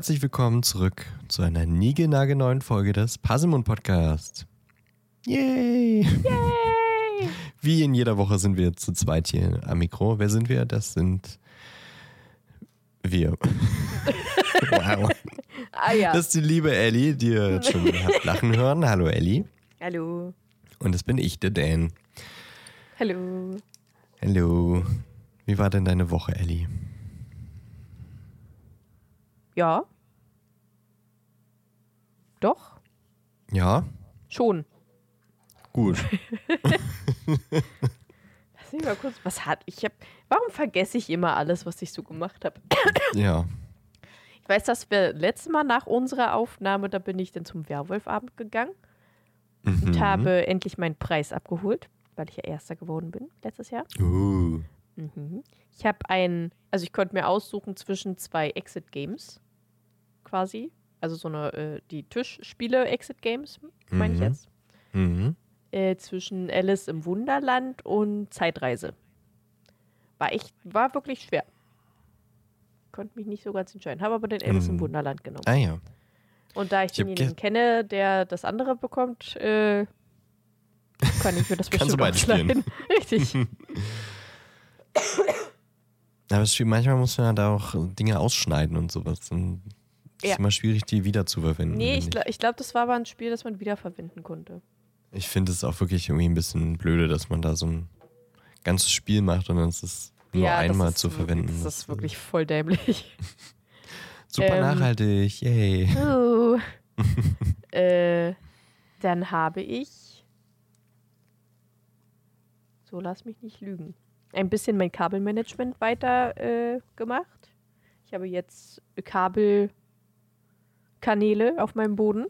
herzlich willkommen zurück zu einer niegelnagelneuen Folge des Puzzlemund Podcast. Yay! Yay! Wie in jeder Woche sind wir zu zweit hier am Mikro. Wer sind wir? Das sind wir. wow. Ah ja. Das ist die liebe Ellie, die ihr jetzt schon habt lachen hören. Hallo Ellie. Hallo. Und das bin ich, der Dan. Hallo. Hallo. Wie war denn deine Woche, Ellie? Ja. Doch, Ja? schon. Gut. Lass mich mal kurz, was hat ich hab, warum vergesse ich immer alles, was ich so gemacht habe? Ja. Ich weiß, dass wir letztes Mal nach unserer Aufnahme, da bin ich dann zum Werwolfabend gegangen Mhm. und habe endlich meinen Preis abgeholt, weil ich ja Erster geworden bin letztes Jahr. Uh. Mhm. Ich habe ein, also ich konnte mir aussuchen zwischen zwei Exit Games, quasi. Also so eine, äh, die Tischspiele Exit Games, meine ich Mhm. jetzt. Mhm. Äh, zwischen Alice im Wunderland und Zeitreise. War echt, war wirklich schwer. Konnte mich nicht so ganz entscheiden. Habe aber den Alice im Mhm. Wunderland genommen. Ah ja. Und da ich, Ich denjenigen ge- kenne, der das andere bekommt, äh, kann ich mir das Kannst du bestimmt spielen. Richtig. Aber es ist, manchmal muss man ja da auch Dinge ausschneiden und sowas. Und Ja. ist immer schwierig, die wieder zu verwenden. Nee, ich, gla- ich glaube, das war aber ein Spiel, das man wiederverwenden konnte. ich finde es auch wirklich irgendwie ein bisschen blöde, dass man da so ein ganzes Spiel macht und dann ist es nur ja, einmal ist zu verwenden. Das ist wirklich voll dämlich. super ähm, nachhaltig. Yay. Oh. äh, dann habe ich. So, lass mich nicht lügen. Ein bisschen mein Kabelmanagement weiter äh, gemacht. Ich habe jetzt Kabelkanäle auf meinem Boden.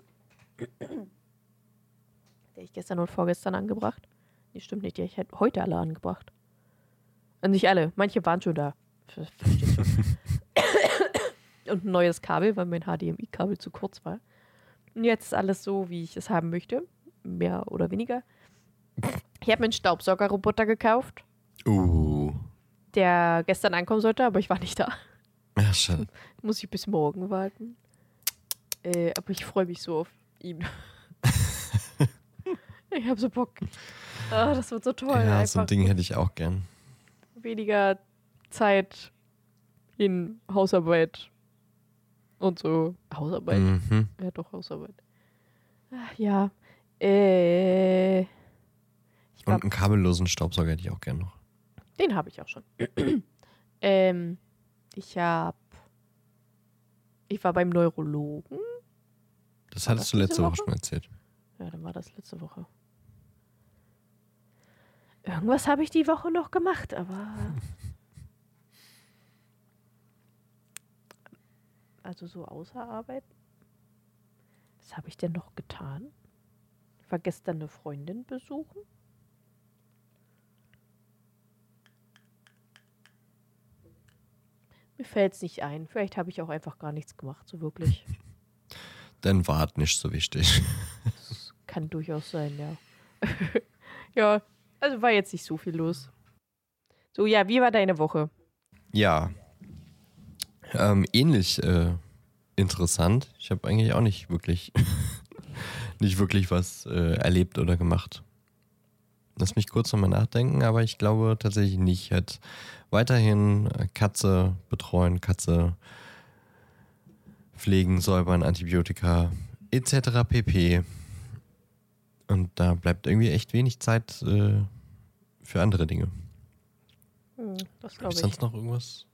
Der ich gestern und vorgestern angebracht. Nee, stimmt nicht. Die ich halt heute alle angebracht. Und nicht alle. Manche waren schon da. Und ein neues Kabel, weil mein HDMI-Kabel zu kurz war. Und jetzt ist alles so, wie ich es haben möchte. Mehr oder weniger. Ich habe mir einen Staubsaugerroboter gekauft, Uh. der gestern ankommen sollte, aber ich war nicht da. Ja, schade. Muss ich bis morgen warten. Äh, aber ich freue mich so auf ihn. ich habe so Bock. Ah, das wird so toll. Ja, Einfach so ein Ding hätte ich auch gern. weniger Zeit in Hausarbeit und so. Hausarbeit? Mhm. Ja, doch, Hausarbeit. Ach, ja. Äh, ich Und glaub, einen kabellosen Staubsauger hätte ich auch gern noch. den habe ich auch schon. ähm, ich habe. Ich war beim Neurologen. Das War hattest das du letzte Woche Woche? schon erzählt. Ja, dann war das letzte Woche. Irgendwas habe ich die Woche noch gemacht, aber. Also so außer Arbeit. Was habe ich denn noch getan? Ich war gestern eine Freundin besuchen. Mir fällt es nicht ein. Vielleicht habe ich auch einfach gar nichts gemacht, so wirklich. Dann wart nicht so wichtig. Das kann durchaus sein, ja. ja, also war jetzt nicht so viel los. So, ja, wie war deine Woche? Ja. Ähm, ähnlich äh, interessant. Ich habe eigentlich auch nicht wirklich, nicht wirklich was äh, erlebt oder gemacht. Lass mich kurz nochmal nachdenken, aber ich glaube tatsächlich nicht. Ich hätte weiterhin äh, Katze betreuen, Katze pflegen, säubern, Antibiotika etc. pp. Und da bleibt irgendwie echt wenig Zeit äh, für andere Dinge. Hm, das glaube ich ich. sonst noch irgendwas?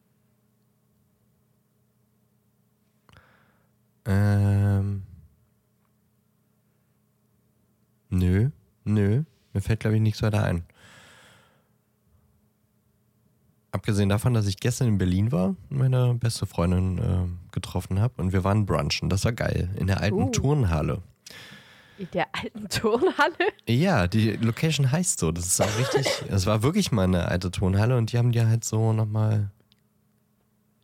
Ähm. Nö, nö. Mir fällt, glaube ich, nichts weiter ein. Abgesehen davon, dass ich gestern in Berlin war und meine beste Freundin äh, getroffen habe und wir waren brunchen. Das war geil. In der alten Uh. Turnhalle. In der alten Turnhalle? Ja, die Location heißt so. Das ist auch richtig. Es war wirklich mal eine alte Turnhalle und die haben die halt so nochmal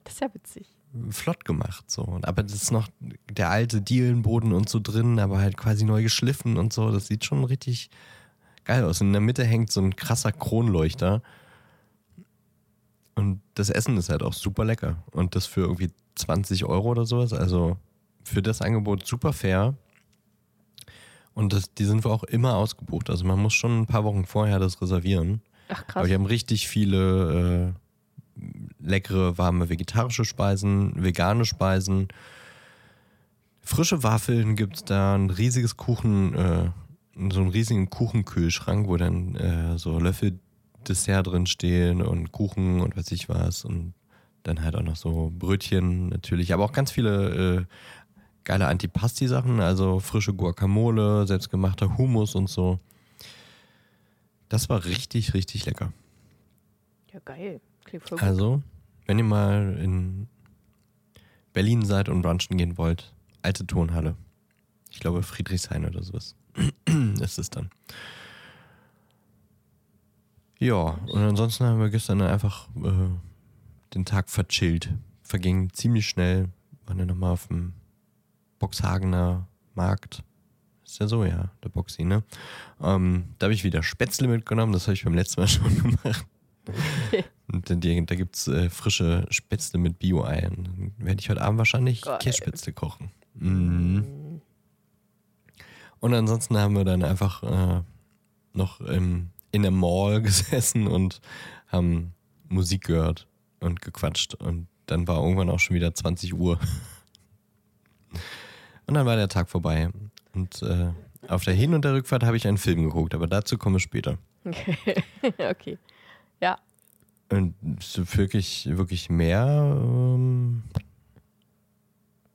Das ist ja witzig. flott gemacht. So. Aber das ist noch der alte Dielenboden und so drin, aber halt quasi neu geschliffen und so. Das sieht schon richtig geil aus. Und in der Mitte hängt so ein krasser Kronleuchter. Und das Essen ist halt auch super lecker. Und das für irgendwie 20 Euro oder sowas. Also für das Angebot super fair. Und das, die sind wir auch immer ausgebucht. Also man muss schon ein paar Wochen vorher das reservieren. Ach, Aber krass. die haben richtig viele äh, leckere, warme vegetarische Speisen, vegane Speisen. Frische Waffeln gibt es da, ein riesiges Kuchen, äh, so einen riesigen Kuchenkühlschrank, wo dann äh, so Löffel Dessert drin stehen und Kuchen und weiß ich was. Und dann halt auch noch so Brötchen natürlich, aber auch ganz viele äh, geile Antipasti-Sachen, also frische Guacamole, selbstgemachter Hummus und so. Das war richtig, richtig lecker. Ja, geil. Klingt voll gut. Also, wenn ihr mal in Berlin seid und brunchen gehen wollt, alte Tonhalle. Ich glaube Friedrichshain oder sowas. ist es dann. Ja, und ansonsten haben wir gestern dann einfach äh, den Tag verchillt. Verging ziemlich schnell. Waren dann nochmal auf dem Boxhagener Markt. Ist ja so, ja, der Boxy, ne? Ähm, da habe ich wieder Spätzle mitgenommen, das habe ich beim letzten Mal schon gemacht. Und da gibt es äh, frische Spätzle mit Bio-Ei. Und Dann werde ich heute Abend wahrscheinlich. Kässpätzle kochen. Mhm. Und ansonsten haben wir dann einfach äh, noch im, in der Mall gesessen und haben Musik gehört und gequatscht. Und dann war irgendwann auch schon wieder 20 Uhr. Und dann war der Tag vorbei. Und äh, auf der Hin- und der Rückfahrt habe ich einen Film geguckt, aber dazu komme ich später. okay. Ja. Und wirklich, wirklich mehr ähm,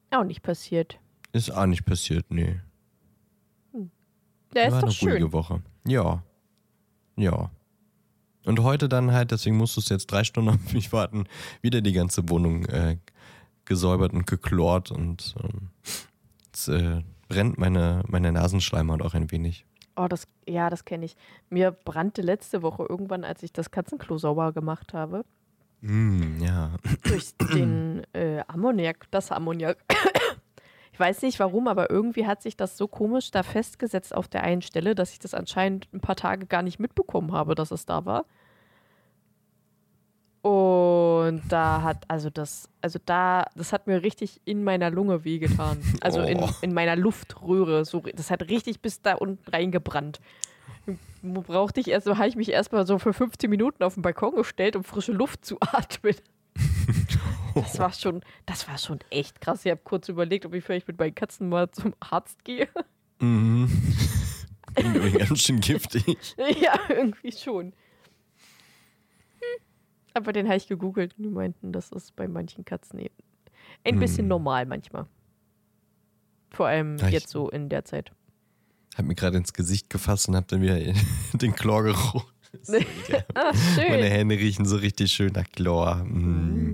Auch nicht passiert. ist auch nicht passiert, nee. Der ist war doch eine ruhige schön. Woche. Ja. Ja. Und heute dann halt, deswegen musstest du jetzt drei Stunden auf mich warten, wieder die ganze Wohnung äh, gesäubert und geklort und ähm, jetzt äh, brennt meine, meine Nasenschleimhaut auch ein wenig. Oh, das, ja, das kenne ich. Mir brannte letzte Woche irgendwann, als ich das Katzenklo sauber gemacht habe, Mm, ja. durch den äh, Ammoniak, das Ammoniak. Ich weiß nicht warum, aber irgendwie hat sich das so komisch da festgesetzt auf der einen Stelle, dass ich das anscheinend ein paar Tage gar nicht mitbekommen habe, dass es da war. Und da hat, also das, also da, das hat mir richtig in meiner Lunge wehgetan. Also in, Oh. in meiner Luftröhre. So, das hat richtig bis da unten reingebrannt. Wo brauchte ich erst, habe ich mich erstmal so für 15 Minuten auf den Balkon gestellt, um frische Luft zu atmen. Das war schon, das war schon echt krass. Ich habe kurz überlegt, ob ich vielleicht mit meinen Katzen mal zum Arzt gehe. Mhm. Irgendwie ganz schön giftig. ja, irgendwie schon. Hm. Aber den habe ich gegoogelt und die meinten, das ist bei manchen Katzen eben ein bisschen Hm. normal manchmal. Vor allem Ja, jetzt so in der Zeit. Hab mir gerade ins Gesicht gefasst und hab dann wieder den Chlorgeruch. Ah, Meine schön. Hände riechen so richtig schön nach Chlor. Mm.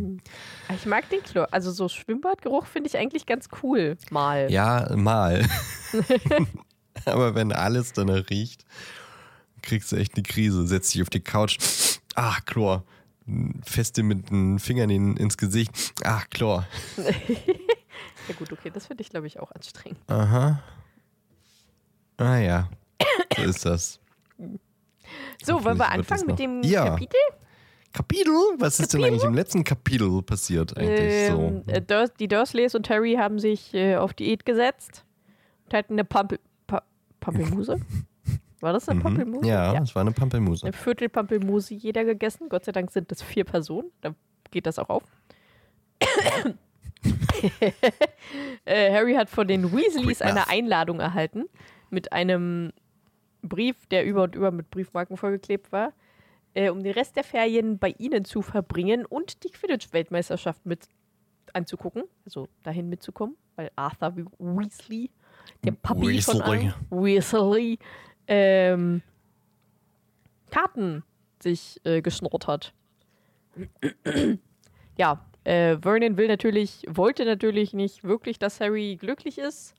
Mm. Ich mag den Chlor. Also so Schwimmbadgeruch finde ich eigentlich ganz cool. Mal. Ja, mal. Aber wenn alles danach riecht, kriegst du echt eine Krise. Setz dich auf die Couch. Ah, Chlor. Feste mit den Fingern in, ins Gesicht. Ah, Chlor. Ja gut, okay, das finde ich, glaube ich, auch anstrengend. Aha. Ah ja. So ist das. So, wollen wir anfangen mit dem Ja. Kapitel? Kapitel? Was ist denn eigentlich im letzten Kapitel passiert eigentlich Ähm, so? äh, Durs die Dursleys und Harry haben sich äh, auf Diät gesetzt und hatten eine Pampel pa Pampelmuse. War das eine Mhm. Pampelmuse? Ja, es war eine Pampelmuse. Eine Viertel Pampelmuse jeder gegessen. Gott sei Dank sind das vier Personen. Da geht das auch auf. äh, Harry hat von den Weasleys eine. Einladung erhalten mit einem Brief, der über und über mit Briefmarken vollgeklebt war, äh, um den Rest der Ferien bei ihnen zu verbringen und die Quidditch-Weltmeisterschaft mit anzugucken, also dahin mitzukommen, weil Arthur Weasley, der Papi von Weasley. allen, Weasley, ähm, Karten sich äh, geschnurrt hat. ja, äh, Vernon will natürlich, wollte natürlich nicht wirklich, dass Harry glücklich ist,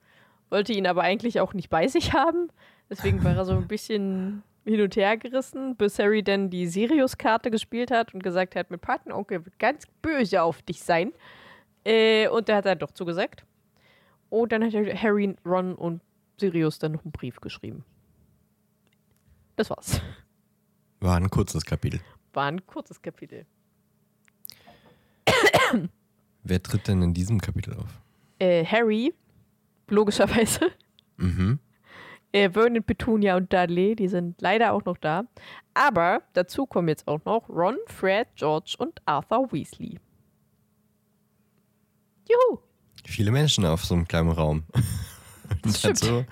wollte ihn aber eigentlich auch nicht bei sich haben. Deswegen war er so ein bisschen hin und her gerissen, bis Harry dann die Sirius-Karte gespielt hat und gesagt hat, mit Patenonkel wird ganz böse auf dich sein. Äh, und der hat dann doch zugesagt. Und dann hat Harry, Ron und Sirius dann noch einen Brief geschrieben. Das war's. War ein kurzes Kapitel. War ein kurzes Kapitel. Wer tritt denn in diesem Kapitel auf? Äh, Harry, logischerweise. Mhm. Äh, Vernon, Petunia und Dudley, die sind leider auch noch da. Aber dazu kommen jetzt auch noch Ron, Fred, George und Arthur Weasley. Juhu! Viele Menschen auf so einem kleinen Raum. Das stimmt. so,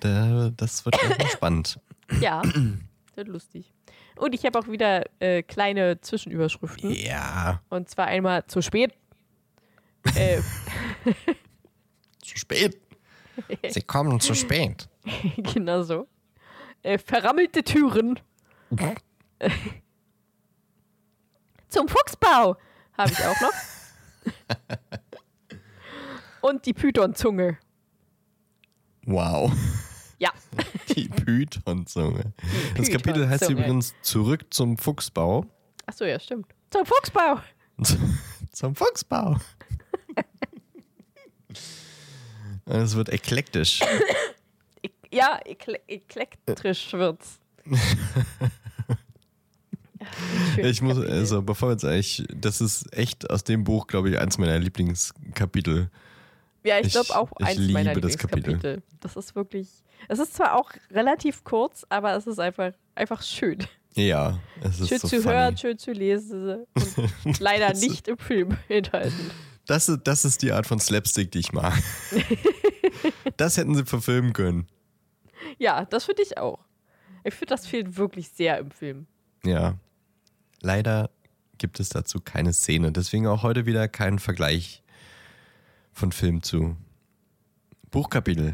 da, das wird spannend. Ja, das wird lustig. Und ich habe auch wieder äh, kleine Zwischenüberschriften. Ja, Und zwar einmal zu spät. äh, zu spät. Sie kommen zu spät. genau so. Äh, verrammelte Türen. Zum Fuchsbau habe ich auch noch. Und die Python-Zunge. Wow. Ja, Die Pythonzunge. Das Kapitel heißt übrigens Zurück zum Fuchsbau. achso, ja, stimmt. Zum Fuchsbau. zum Fuchsbau. Es wird eklektisch. Ja, ekle eklektrisch wird's. Schönes Ich muss, Kapitel. also bevor wir jetzt eigentlich, das ist echt aus dem Buch, glaube ich, eins meiner Lieblingskapitel. Ja, ich Ich- glaube auch eins meiner liebe das Kapitel. Lieblingskapitel. Das ist wirklich. Es ist zwar auch relativ kurz, aber es ist einfach, einfach schön. Ja, es ist schön so zu funny. hören, schön zu lesen und leider nicht im Film enthalten. Das ist, das ist die Art von Slapstick, die ich mag. das hätten sie verfilmen können. Ja, das finde ich auch. Ich finde, das fehlt wirklich sehr im Film. Ja. Leider gibt es dazu keine Szene. Deswegen auch heute wieder kein Vergleich von Film zu Buchkapitel.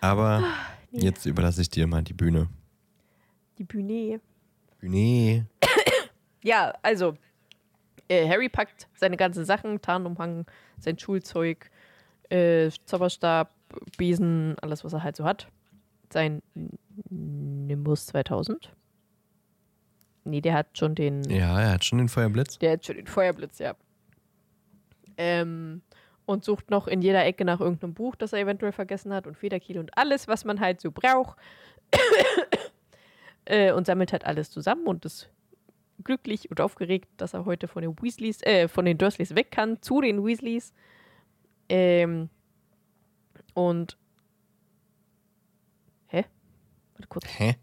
Aber nee. jetzt überlasse ich dir mal die Bühne. Die Bühne. Bühne. Ja, also, äh, Harry packt seine ganzen Sachen, Tarnumhang, sein Schulzeug, äh, Zauberstab, Besen, alles, was er halt so hat. Sein Nimbus 2000. Nee, der hat schon den. Ja, er hat schon den Feuerblitz. Der hat schon den Feuerblitz, ja. Ähm, und sucht noch in jeder Ecke nach irgendeinem Buch, das er eventuell vergessen hat und Federkiel und alles, was man halt so braucht. äh, und sammelt halt alles zusammen und ist glücklich und aufgeregt, dass er heute von den Weasleys, äh, von den Dursleys weg kann, zu den Weasleys. Ähm, und? Warte kurz. Hä?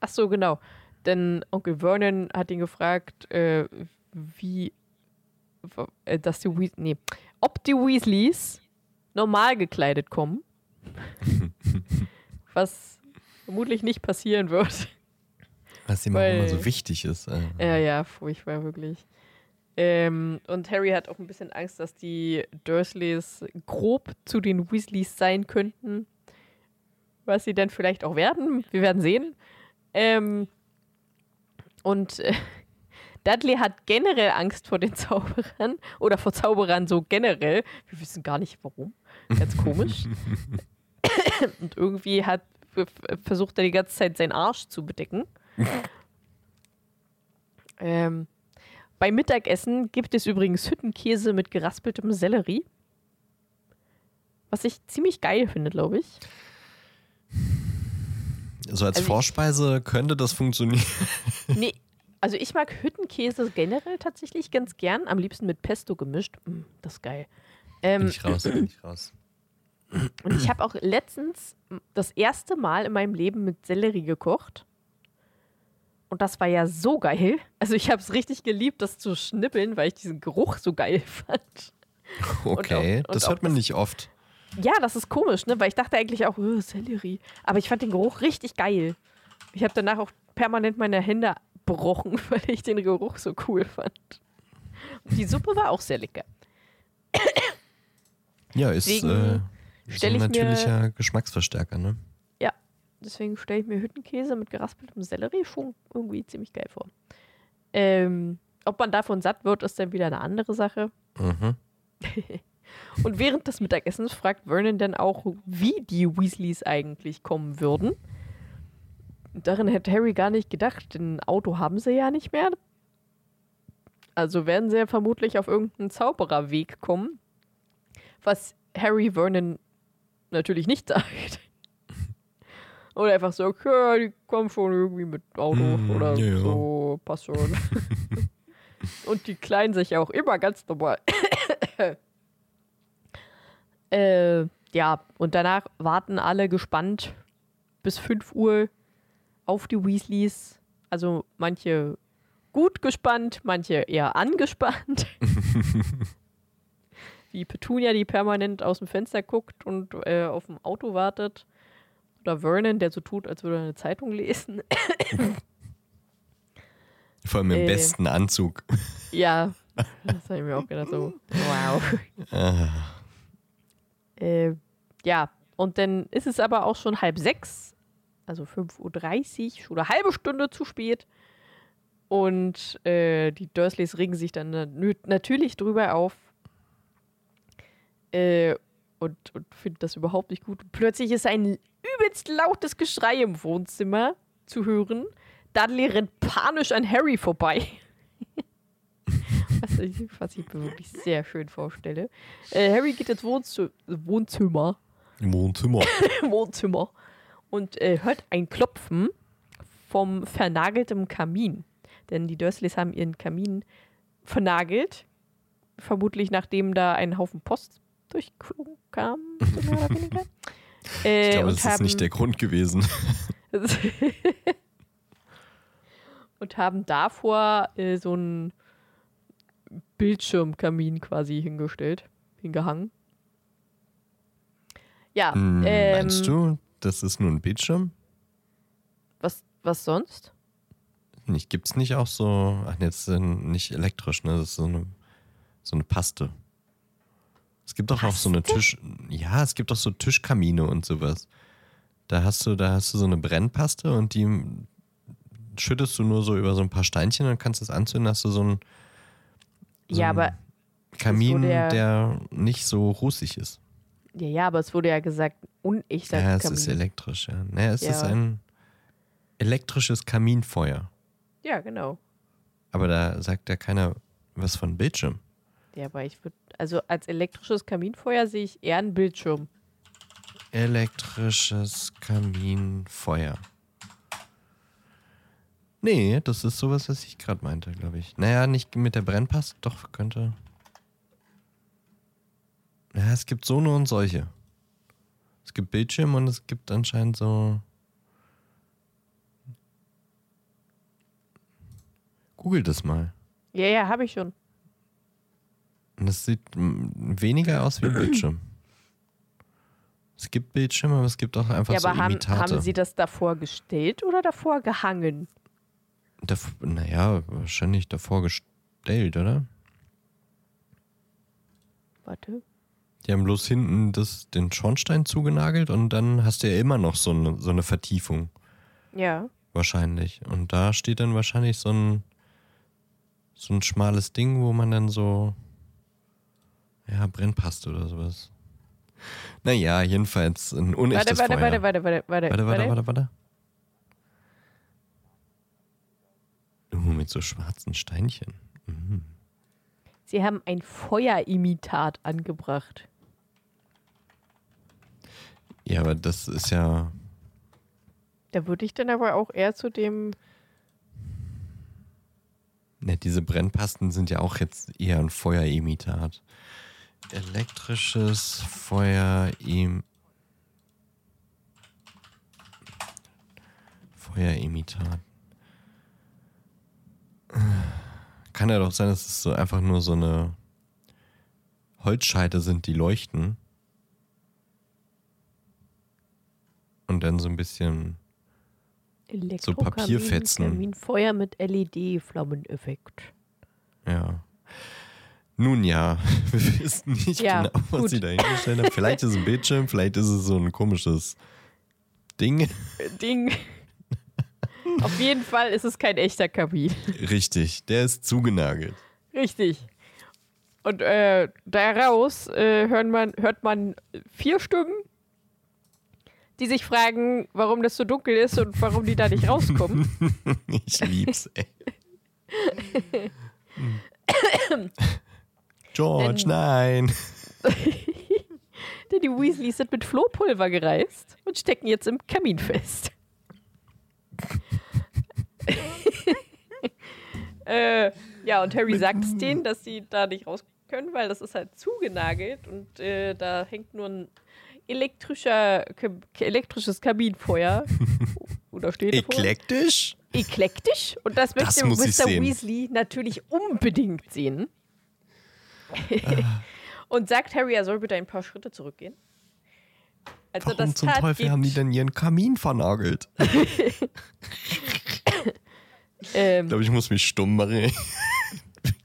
Ach so, genau. Denn Onkel Vernon hat ihn gefragt, äh, wie, äh, dass die Weas nee, ob die Weasleys normal gekleidet kommen. was vermutlich nicht passieren wird. Was ihm auch immer so wichtig ist. Äh, Ja, ja, furchtbar, wirklich. Ähm, und Harry hat auch ein bisschen Angst, dass die Dursleys grob zu den Weasleys sein könnten. Was sie dann vielleicht auch werden. Wir werden sehen. Ähm, und äh, Dudley hat generell Angst vor den Zauberern oder vor Zauberern so generell. Wir wissen gar nicht warum. Ganz komisch. und irgendwie hat versucht er die ganze Zeit seinen Arsch zu bedecken. ähm, beim Mittagessen gibt es übrigens Hüttenkäse mit geraspeltem Sellerie. Was ich ziemlich geil finde, glaube ich. So als also ich- Vorspeise könnte das funktionieren. Nee, also ich mag Hüttenkäse generell tatsächlich ganz gern. Am liebsten mit Pesto gemischt. Mm, das ist geil. Ähm, Bin ich raus, bin ich raus. und ich habe auch letztens das erste Mal in meinem Leben mit Sellerie gekocht. Und das war ja so geil. Also ich habe es richtig geliebt, das zu schnippeln, weil ich diesen Geruch so geil fand. Okay, auch- und das hört man das- nicht oft. Ja, das ist komisch, ne? Weil ich dachte eigentlich auch, oh, Sellerie. Aber ich fand den Geruch richtig geil. Ich habe danach auch permanent meine Hände gebrochen, weil ich den Geruch so cool fand. Und die Suppe war auch sehr lecker. Ja, ist Deswegen äh, so ein ich mir- natürlicher Geschmacksverstärker, ne? Ja, deswegen stelle ich mir Hüttenkäse mit geraspeltem Sellerie schon irgendwie ziemlich geil vor. Ähm, ob man davon satt wird, ist dann wieder eine andere Sache. Mhm. Und während des Mittagessens fragt Vernon dann auch, wie die Weasleys eigentlich kommen würden. Darin hätte Harry gar nicht gedacht, denn ein Auto haben sie ja nicht mehr. Also werden sie ja vermutlich auf irgendeinen Zaubererweg kommen. Was Harry Vernon natürlich nicht sagt. Oder einfach so, ja, die kommen schon irgendwie mit Auto Hm, oder ja, ja. so, passt schon. Und die Kleinen sich auch immer ganz normal. Äh, ja, und danach warten alle gespannt bis 5 Uhr auf die Weasleys. Also manche gut gespannt, manche eher angespannt. Wie Petunia, die permanent aus dem Fenster guckt und äh, auf dem Auto wartet. Oder Vernon, der so tut, als würde er eine Zeitung lesen. Vor allem im Äh. besten Anzug. ja, das habe ich mir auch gedacht. So, wow. Ah, Äh, ja, und dann ist es aber auch schon halb sechs, also 5.30 Uhr, schon eine halbe Stunde zu spät. Und äh, die Dursleys regen sich dann natürlich drüber auf äh, und, und finden das überhaupt nicht gut. Plötzlich ist ein übelst lautes Geschrei im Wohnzimmer zu hören. Dudley rennt panisch an Harry vorbei. Was, ich, was ich mir wirklich sehr schön vorstelle. Äh, Harry geht ins Wohnzimmer, Im Wohnzimmer. Wohnzimmer und äh, hört ein Klopfen vom vernagelten Kamin. Denn die Dursleys haben ihren Kamin vernagelt. Vermutlich nachdem da ein Haufen Post durchgeflogen kam. Äh, Ich glaube, das ist nicht der Grund gewesen. und haben davor äh, so einen Bildschirmkamin quasi hingestellt, hingehangen. Ja, Hm, ähm, Meinst du, das ist nur ein Bildschirm? Was, was sonst? Nicht, gibt's nicht auch so, ach nee, das ist nicht elektrisch, ne? Das ist so eine, so eine Paste. Es gibt doch auch so eine Tisch, ja, es gibt doch so Tischkamine und sowas. Da hast du, da hast du so eine Brennpaste und die schüttest du nur so über so ein paar Steinchen und kannst das anzünden, hast du so So ja, aber Kamin, ja- der nicht so rußig ist. ja, ja, aber es wurde ja gesagt, unechter Ja, es Kamin. ist elektrisch, ja. Naja, es Ja. ist ein elektrisches Kaminfeuer. ja, genau. Aber da sagt ja keiner was von Bildschirm. Ja, aber ich würde, also als elektrisches Kaminfeuer sehe ich eher einen Bildschirm. Elektrisches Kaminfeuer. Nee, das ist sowas, was ich gerade meinte, glaube ich. Naja, nicht mit der Brennpaste, doch, könnte. Ja, es gibt so nur und solche. Es gibt Bildschirm und es gibt anscheinend so. Google das mal. Ja, ja, habe ich schon. Und das sieht weniger aus wie ein Bildschirm. Es gibt Bildschirme, aber es gibt auch einfach ja, so aber haben, Imitate. haben Sie das davor gestellt oder davor gehangen? Dav naja, wahrscheinlich davor gestellt, oder? Warte. Die haben bloß hinten das, den Schornstein zugenagelt und dann hast du ja immer noch so eine, so eine Vertiefung. Ja. Wahrscheinlich. Und da steht dann wahrscheinlich so ein, so ein schmales Ding, wo man dann so, ja, Brennpaste oder sowas. Naja, jedenfalls ein Warte, unechtes warte, Feuer. warte, warte, warte, warte, Warte, warte, warte, warte. Uh, mit so schwarzen Steinchen. Mhm. Sie haben ein Feuerimitat angebracht. Ja, aber das ist ja. Da würde ich dann aber auch eher zu dem. Ne, diese Brennpasten sind ja auch jetzt eher ein Feuerimitat. Elektrisches Feuerim. Feuerimitat. Kann ja doch sein, dass es so einfach nur so eine Holzscheite sind, die leuchten. Und dann so ein bisschen. Elektrokamin, Papierfetzen. Kaminfeuer mit LED-Flammeneffekt. Ja. Nun ja, wir wissen nicht Ja, genau, was gut. sie da hingestellt haben. Vielleicht ist es ein Bildschirm, vielleicht ist es so ein komisches Ding. Ding. Auf jeden Fall ist es kein echter Kamin. Richtig, der ist zugenagelt. Richtig. Und äh, daraus äh, hört, man, hört man vier Stimmen, die sich fragen, warum das so dunkel ist und warum die da nicht rauskommen. Ich lieb's, ey. George, Denn- nein. Denn die Weasleys sind mit Flohpulver gereist und stecken jetzt im Kamin fest. Äh, ja, und Harry sagt es denen, dass sie da nicht raus können, weil das ist halt zugenagelt und äh, da hängt nur ein elektrischer, elektrisches Kabinenfeuer. Oder steht Eklektisch? Eklektisch. Und das möchte Das Mr. Weasley natürlich unbedingt sehen. Ah. und sagt Harry, er soll bitte ein paar Schritte zurückgehen. Als Warum zum tat, Teufel haben die denn ihren Kamin vernagelt? Ich ähm, glaube, ich muss mich stumm machen.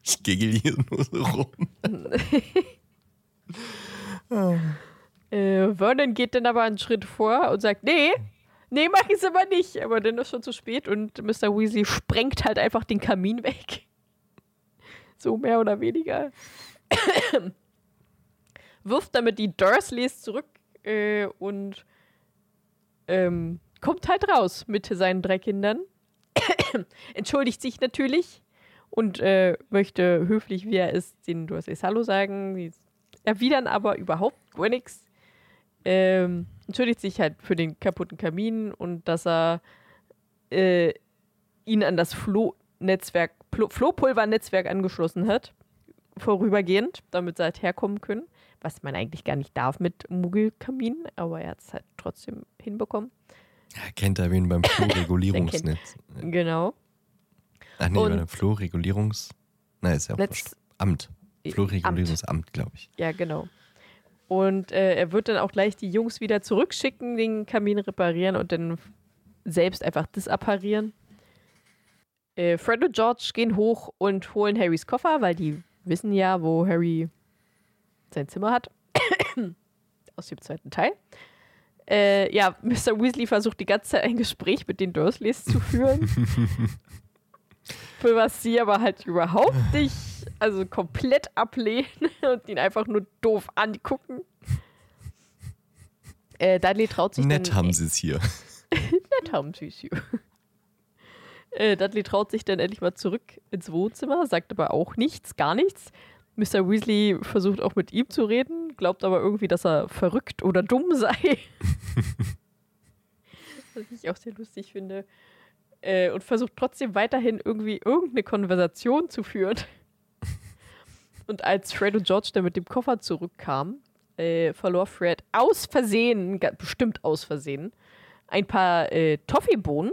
Ich gegel hier nur so rum. Äh, Vernon geht dann aber einen Schritt vor und sagt, nee, nee, mach ich's aber nicht. Aber dann ist schon zu spät und Mr. Weasley sprengt halt einfach den Kamin weg. So mehr oder weniger. Wirft damit die Dursleys zurück äh, und ähm, kommt halt raus mit seinen drei Kindern. Entschuldigt sich natürlich und äh, möchte höflich, wie er ist, den Dursleys Hallo sagen. Die erwidern aber überhaupt gar nichts. Ähm, entschuldigt sich halt für den kaputten Kamin und dass er äh, ihn an das Floh-Netzwerk, Flohpulver-Netzwerk angeschlossen hat, vorübergehend, damit sie halt herkommen können. Was man eigentlich gar nicht darf mit Muggelkaminen, aber er hat es halt trotzdem hinbekommen. Ja, kennt er wen beim Flurregulierungsnetz? Genau. Ach nee, Und- bei dem Flurregulierungs... Nein, ist ja auch Netz. Amt. Flurregulierungsamt, glaube ich. Ja, genau. Und äh, er wird dann auch gleich die Jungs wieder zurückschicken, den Kamin reparieren und dann selbst einfach disapparieren. Äh, Fred und George gehen hoch und holen Harrys Koffer, weil die wissen ja, wo Harry sein Zimmer hat. Aus dem zweiten Teil. Äh, ja, Mr. Weasley versucht die ganze Zeit ein Gespräch mit den Dursleys zu führen. Für was sie aber halt überhaupt nicht, also komplett ablehnen und ihn einfach nur doof angucken. Äh, Dudley traut sich Nett dann, haben sie es hier. Nett haben sie es hier. Äh, Dudley traut sich dann endlich mal zurück ins Wohnzimmer, sagt aber auch nichts, gar nichts. Mr. Weasley versucht auch mit ihm zu reden, glaubt aber irgendwie, dass er verrückt oder dumm sei. Was ich auch sehr lustig finde. Äh, und versucht trotzdem weiterhin irgendwie irgendeine Konversation zu führen. Und als Fred und George dann mit dem Koffer zurückkamen, äh, verlor Fred aus Versehen, bestimmt aus Versehen, ein paar äh, Toffeebohnen,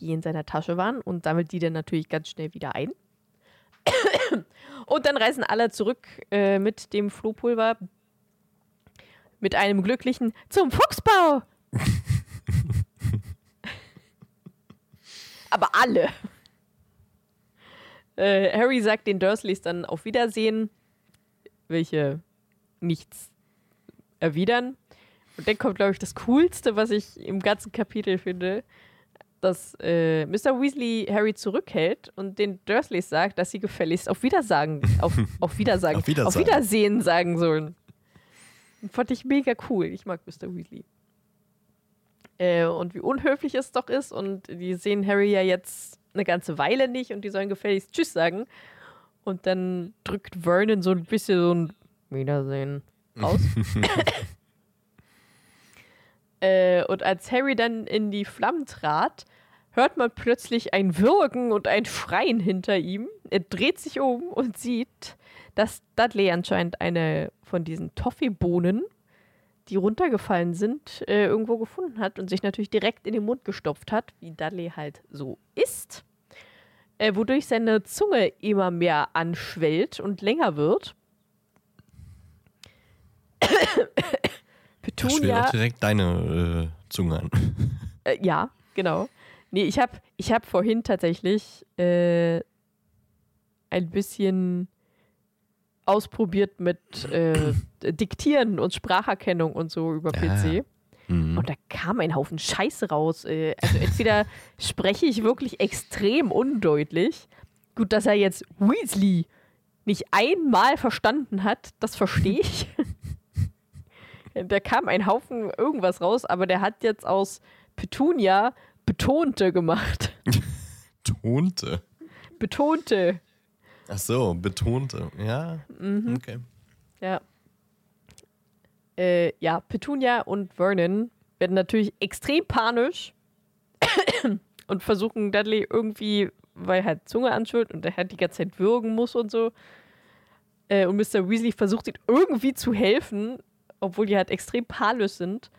die in seiner Tasche waren und sammelt die dann natürlich ganz schnell wieder ein. Und dann reisen alle zurück äh, mit dem Flohpulver mit einem glücklichen zum Fuchsbau. Aber alle. Äh, Harry sagt den Dursleys dann auf Wiedersehen, welche nichts erwidern. Und dann kommt, glaube ich, das Coolste, was ich im ganzen Kapitel finde, dass äh, Mr. Weasley Harry zurückhält und den Dursleys sagt, dass sie gefälligst auf Wiedersagen, auf, auf Wiedersagen, Auf Wiedersagen. auf Wiedersehen sagen sollen. Fand ich mega cool. Ich mag Mr. Weasley. Äh, und wie unhöflich es doch ist. Und die sehen Harry ja jetzt eine ganze Weile nicht und die sollen gefälligst Tschüss sagen. Und dann drückt Vernon so ein bisschen so ein Wiedersehen aus. äh, und als Harry dann in die Flammen trat, hört man plötzlich ein Würgen und ein Schreien hinter ihm. Er dreht sich um und sieht, dass Dudley anscheinend eine von diesen Toffeebohnen, die runtergefallen sind, äh, irgendwo gefunden hat und sich natürlich direkt in den Mund gestopft hat, wie Dudley halt so ist. Äh, wodurch seine Zunge immer mehr anschwellt und länger wird. Petunia. auch direkt deine äh, Zunge an. Äh, ja, genau. Nee, ich habe ich hab vorhin tatsächlich äh, ein bisschen ausprobiert mit äh, Diktieren und Spracherkennung und so über. PC. Mhm. Und da kam ein Haufen Scheiße raus. Äh, also entweder spreche ich wirklich extrem undeutlich. Gut, dass er jetzt Weasley nicht einmal verstanden hat, das verstehe ich. Da kam ein Haufen irgendwas raus, aber der hat jetzt aus Petunia betonte gemacht. Betonte. Betonte. Ach so, betonte. Ja, Mhm. okay. Ja. Äh, ja, Petunia und Vernon werden natürlich extrem panisch und versuchen Dudley irgendwie weil halt Zunge anschwillt und er halt die ganze Zeit würgen muss und so. Äh, und Mr. Weasley versucht ihm irgendwie zu helfen, obwohl die halt extrem paarlos sind.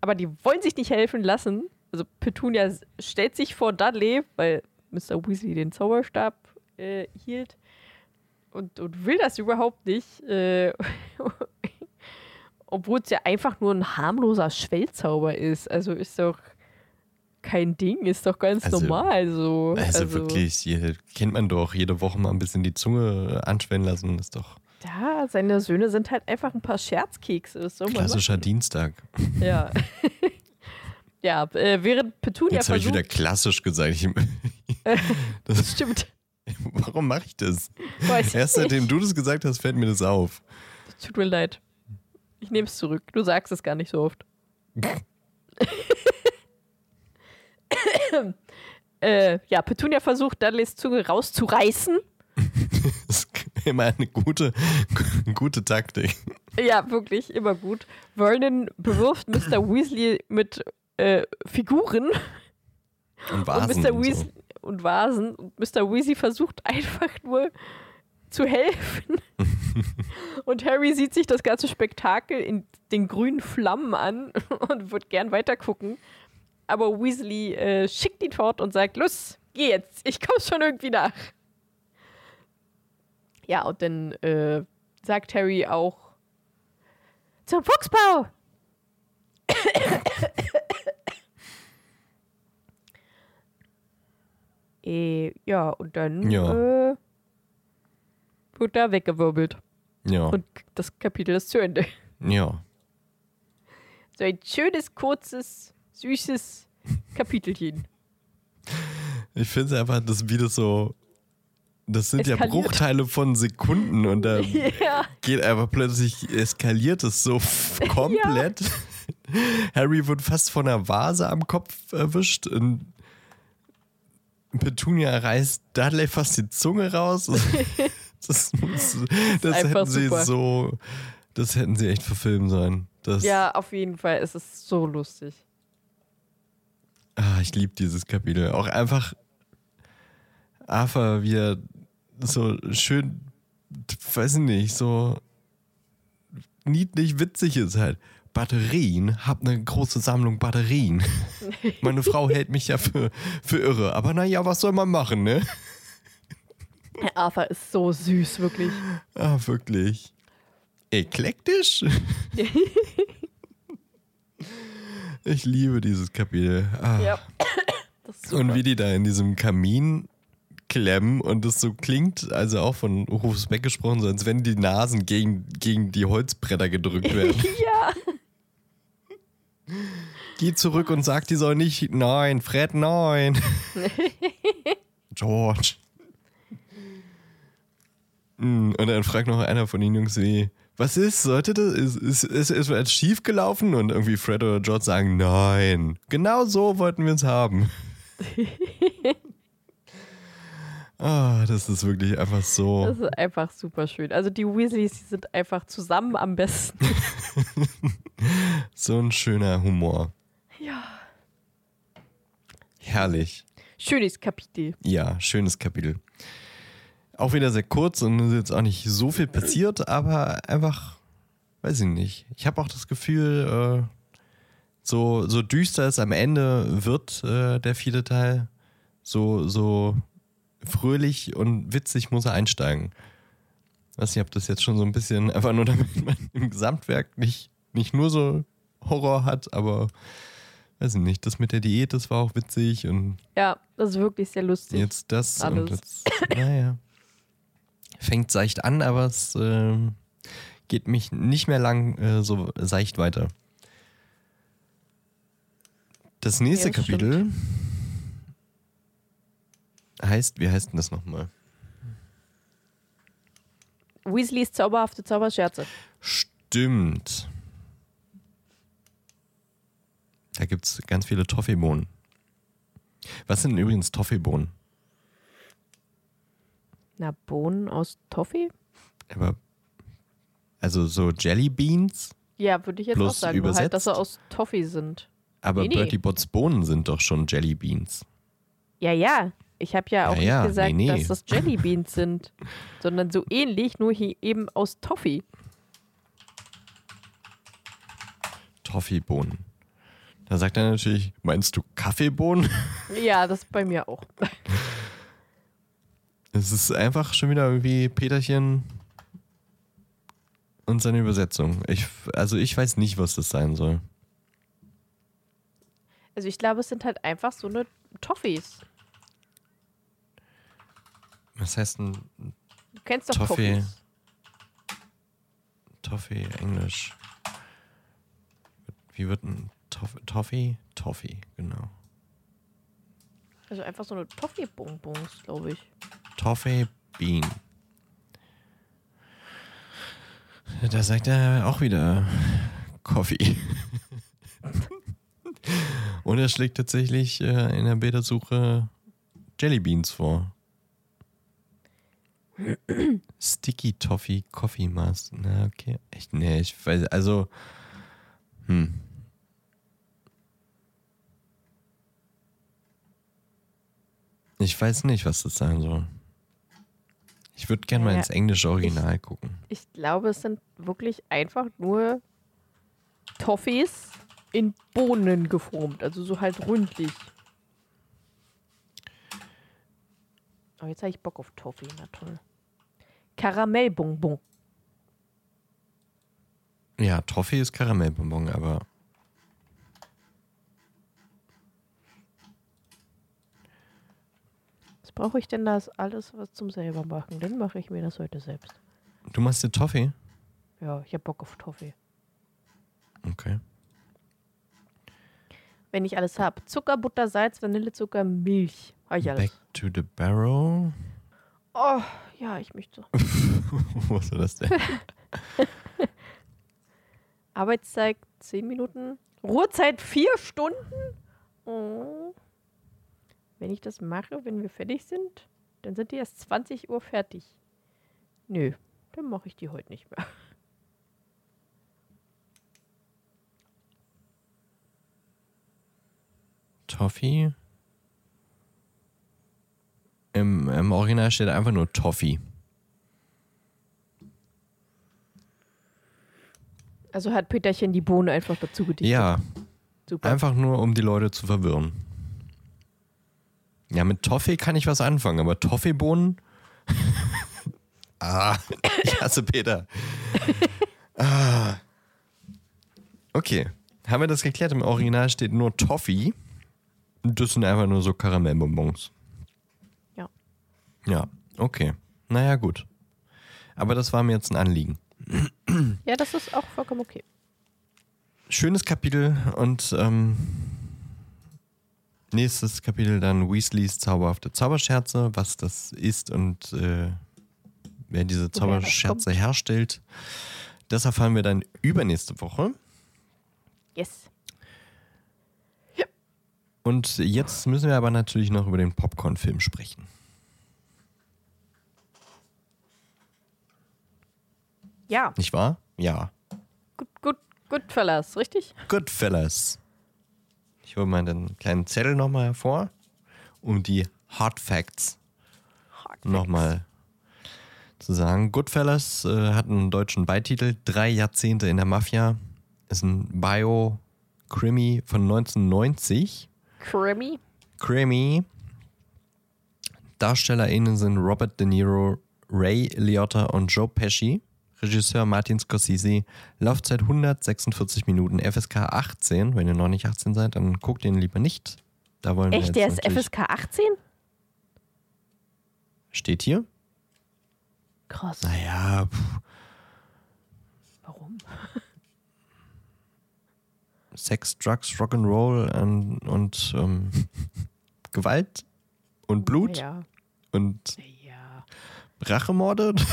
Aber die wollen sich nicht helfen lassen. Also Petunia stellt sich vor Dudley, weil Mr. Weasley den Zauberstab äh, hielt und, und will das überhaupt nicht. Äh, obwohl es ja einfach nur ein harmloser Schwellzauber ist. Also ist doch kein Ding, ist doch ganz Also- normal so. Also, wirklich, hier kennt man doch jede Woche mal ein bisschen die Zunge anschwellen lassen. Ist doch Ja, seine Söhne sind halt einfach ein paar Scherzkekse. Man klassischer machen. Dienstag. Ja. ja, äh, während Petunia Jetzt habe ich wieder klassisch gesagt. Ich, das, Stimmt. warum mache ich das? Weiß ich Erst nicht. seitdem du das gesagt hast, fällt mir das auf. Tut mir leid. Ich nehme es zurück. Du sagst es gar nicht so oft. äh, ja, Petunia versucht, Dudleys Zunge rauszureißen. Immer eine gute, gute Taktik. Ja, wirklich, immer gut. Vernon bewirft Mr. Weasley mit äh, Figuren Und Vasen und Mr. und so. Weasley und Vasen. Und Mr. Weasley versucht einfach nur zu helfen. und Harry sieht sich das ganze Spektakel in den grünen Flammen an und wird gern weitergucken. Aber Weasley äh, schickt ihn fort und sagt: Los, geh jetzt, ich komm schon irgendwie nach. Ja, und dann äh, sagt Harry auch: Zum Fuchsbau! Äh, ja, und dann Ja. Äh, wird da weggewirbelt. Ja, Und das Kapitel ist zu Ende. ja. So ein schönes, kurzes, süßes Kapitelchen. Ich finde es einfach, dass wie das so. Das sind ja Eskaliert. Bruchteile von Sekunden und da ja. geht einfach plötzlich, eskaliert es so komplett. Harry wird fast von einer Vase am Kopf erwischt und Petunia reißt Dudley fast die Zunge raus. Das, muss, das hätten sie super. so, das hätten sie echt verfilmen sollen. Das, ja, auf jeden Fall. Es ist so lustig. Ah, ich liebe dieses Kapitel. Auch einfach Arthur, wie er so schön, weiß ich nicht, so niedlich witzig ist halt. Batterien, hab eine große Sammlung Batterien. Meine Frau hält mich ja für, für irre. Aber naja, was soll man machen, ne? Arthur ist so süß, wirklich. Ah, wirklich. Eklektisch? ich liebe dieses Kapitel. Ah. Ja. Das ist super. Und wie die da in diesem Kamin klemmen und das so klingt, also auch von Rufus Beck gesprochen, so als wenn die Nasen gegen, gegen die Holzbretter gedrückt werden. ja. Geh zurück und sag, die soll nicht, nein, Fred, nein. George. Mm, Und dann fragt noch einer von den Jungs wie, was ist, sollte das, ist, ist, ist, ist etwas schief gelaufen? Und irgendwie Fred oder George sagen, nein. Genau so wollten wir es haben. Ah, das ist wirklich einfach so. Das ist einfach super schön. Also die Weasleys, die sind einfach zusammen am besten. So ein schöner Humor. Ja. Herrlich. Schönes Kapitel. Ja, schönes Kapitel. Auch wieder sehr kurz und es ist jetzt auch nicht so viel passiert, aber einfach, weiß ich nicht. Ich habe auch das Gefühl, äh, so, so düster es am Ende wird, äh, der vierte Teil, so, so fröhlich und witzig muss er einsteigen. Weiß nicht, ob das jetzt schon so ein bisschen, einfach nur damit man im Gesamtwerk nicht, nicht nur so Horror hat, aber weiß ich nicht, das mit der Diät, das war auch witzig und Ja, das ist wirklich sehr lustig. Jetzt das und Alles. jetzt, naja. Fängt seicht an, aber es ähm, geht mich nicht mehr lang äh, so seicht weiter. Das nächste Ja, das Kapitel heißt, wie heißt denn das nochmal? Weasleys zauberhafte Zauberscherze. Stimmt. Da gibt es ganz viele Toffeebohnen. Was sind denn übrigens Toffeebohnen? Na, Bohnen aus Toffee? Aber, also so Jelly Beans? Ja, würde ich jetzt auch sagen. Nur halt, dass sie übersetzt? aus Toffee sind. Aber Nee, nee. Bertie Botts Bohnen sind doch schon Jelly Beans. Ja, ja. Ich habe ja auch Ja, ja, nicht gesagt, nee, nee. dass das Jellybeans sind, sondern so ähnlich, nur hier eben aus Toffee. Toffeebohnen. Da sagt er natürlich, meinst du Kaffeebohnen? Ja, das bei mir auch. Es ist einfach schon wieder irgendwie Peterchen und seine Übersetzung. Ich, also ich weiß nicht, was das sein soll. Also ich glaube, es sind halt einfach so eine Toffees. Was heißt ein Du kennst doch Toffee. Toffees. Toffee Englisch? Wie wird ein Toff Toffee? Toffee, genau. Also einfach so eine Toffee-Bonbons, glaube ich. Toffee Bean. Da sagt er auch wieder Coffee. Und er schlägt tatsächlich äh, in der Beta-Suche Jelly Beans vor. Sticky Toffee Coffee Mask. Na, okay. Echt, nee, ich weiß, also, hm. Ich weiß nicht, was das sein soll. Ich würde gerne mal Ja, ins englische Original gucken. Ich glaube, es sind wirklich einfach nur Toffees in Bohnen geformt. Also so halt rundlich. Oh, jetzt habe ich Bock auf Toffee. Na toll. Karamellbonbon. Ja, Toffee ist Karamellbonbon, aber Was brauche ich denn das alles was zum selber machen? Dann mache ich mir das heute selbst. du machst dir Toffee? Ja, ich habe Bock auf Toffee. Okay. Wenn ich alles habe. Zucker, Butter, Salz, Vanillezucker, Milch. Habe ich alles. Back to the Barrel. Oh, ja, ich möchte. Was war das denn? Arbeitszeit 10 Minuten. Ruhezeit 4 Stunden? Oh. Wenn ich das mache, wenn wir fertig sind, dann sind die erst 20 Uhr fertig. Nö, dann mache ich die heute nicht mehr. Toffee? Im, Im Original steht einfach nur Toffee. Also hat Peterchen die Bohne einfach dazu gedichtet. Ja, Super. einfach nur, um die Leute zu verwirren. Ja, mit Toffee kann ich was anfangen, aber Toffeebohnen? ah, ich hasse Peter. ah. Okay, haben wir das geklärt? Im Original steht nur Toffee. Das sind einfach nur so Karamellbonbons. Ja. Ja, okay. Naja, gut. Aber das war mir jetzt ein Anliegen. Ja, das ist auch vollkommen okay. Schönes Kapitel und ähm, nächstes Kapitel dann Weasleys zauberhafte Zauberscherze, was das ist und äh, wer diese Zauberscherze herstellt. Das erfahren wir dann übernächste Woche. Yes. Und jetzt müssen wir aber natürlich noch über den Popcorn-Film sprechen. Ja, Nicht wahr? Ja. gut, gut, gut, Fellas, richtig? Goodfellas. Ich hole mal den kleinen Zettel nochmal hervor, um die Hard Facts nochmal zu sagen. Goodfellas äh, hat einen deutschen Beititel, drei Jahrzehnte in der Mafia. Ist ein Bio-Krimi von 1990. Creamy. Krimi. DarstellerInnen sind Robert De Niro, Ray Liotta und Joe Pesci. Regisseur Martin Scorsese. Laufzeit 146 Minuten. FSK 18. Wenn ihr noch nicht 18 seid, dann guckt ihn lieber nicht. Da wollen wir Echt, jetzt der ist FSK 18? Steht hier? Krass. Naja, pff, Warum? Sex, Drugs, Rock'n'Roll und, und ähm, Gewalt und Blut Ja. und Ja. Rachemorde?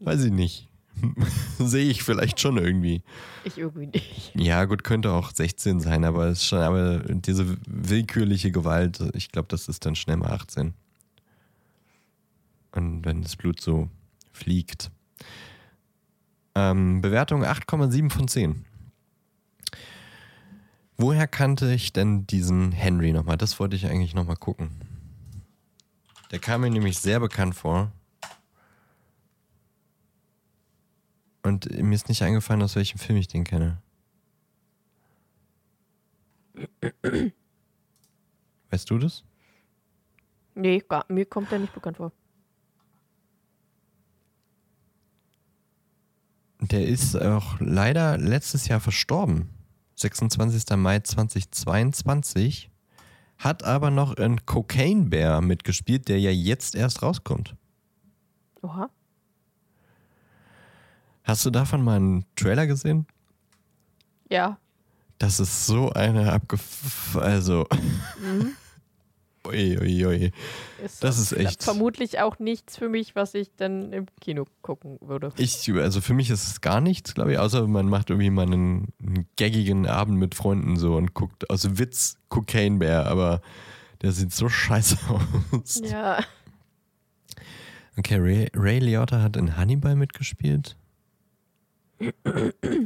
Weiß ich nicht. Sehe ich vielleicht schon irgendwie. Ich irgendwie nicht. Ja, gut, könnte auch 16 sein, aber es ist schon, aber diese willkürliche Gewalt, ich glaube, das ist dann schnell mal 18. Und wenn das Blut so fliegt. Ähm, Bewertung 8,7 von 10. Woher kannte ich denn diesen Henry nochmal? Das wollte ich eigentlich nochmal gucken. Der kam mir nämlich sehr bekannt vor. Und mir ist nicht eingefallen, aus welchem Film ich den kenne. Weißt du das? Nee, gar, mir kommt der nicht bekannt vor. Der ist auch leider letztes Jahr verstorben. 26. Mai 2022. Hat aber noch in Cocaine Bear mitgespielt, der ja jetzt erst rauskommt. Oha. Hast du davon mal einen Trailer gesehen? Ja. Das ist so eine abgef... Also... Mhm. Ui, ui, ui. Ist Das ist echt- Vermutlich auch nichts für mich, was ich dann im Kino gucken würde. Ich, also für mich ist es gar nichts, glaube ich, außer man macht irgendwie mal einen, einen gaggigen Abend mit Freunden so und guckt aus Witz Cocaine Bear, aber der sieht so scheiße aus. Ja. Okay, Ray, Ray Liotta hat in Hannibal mitgespielt.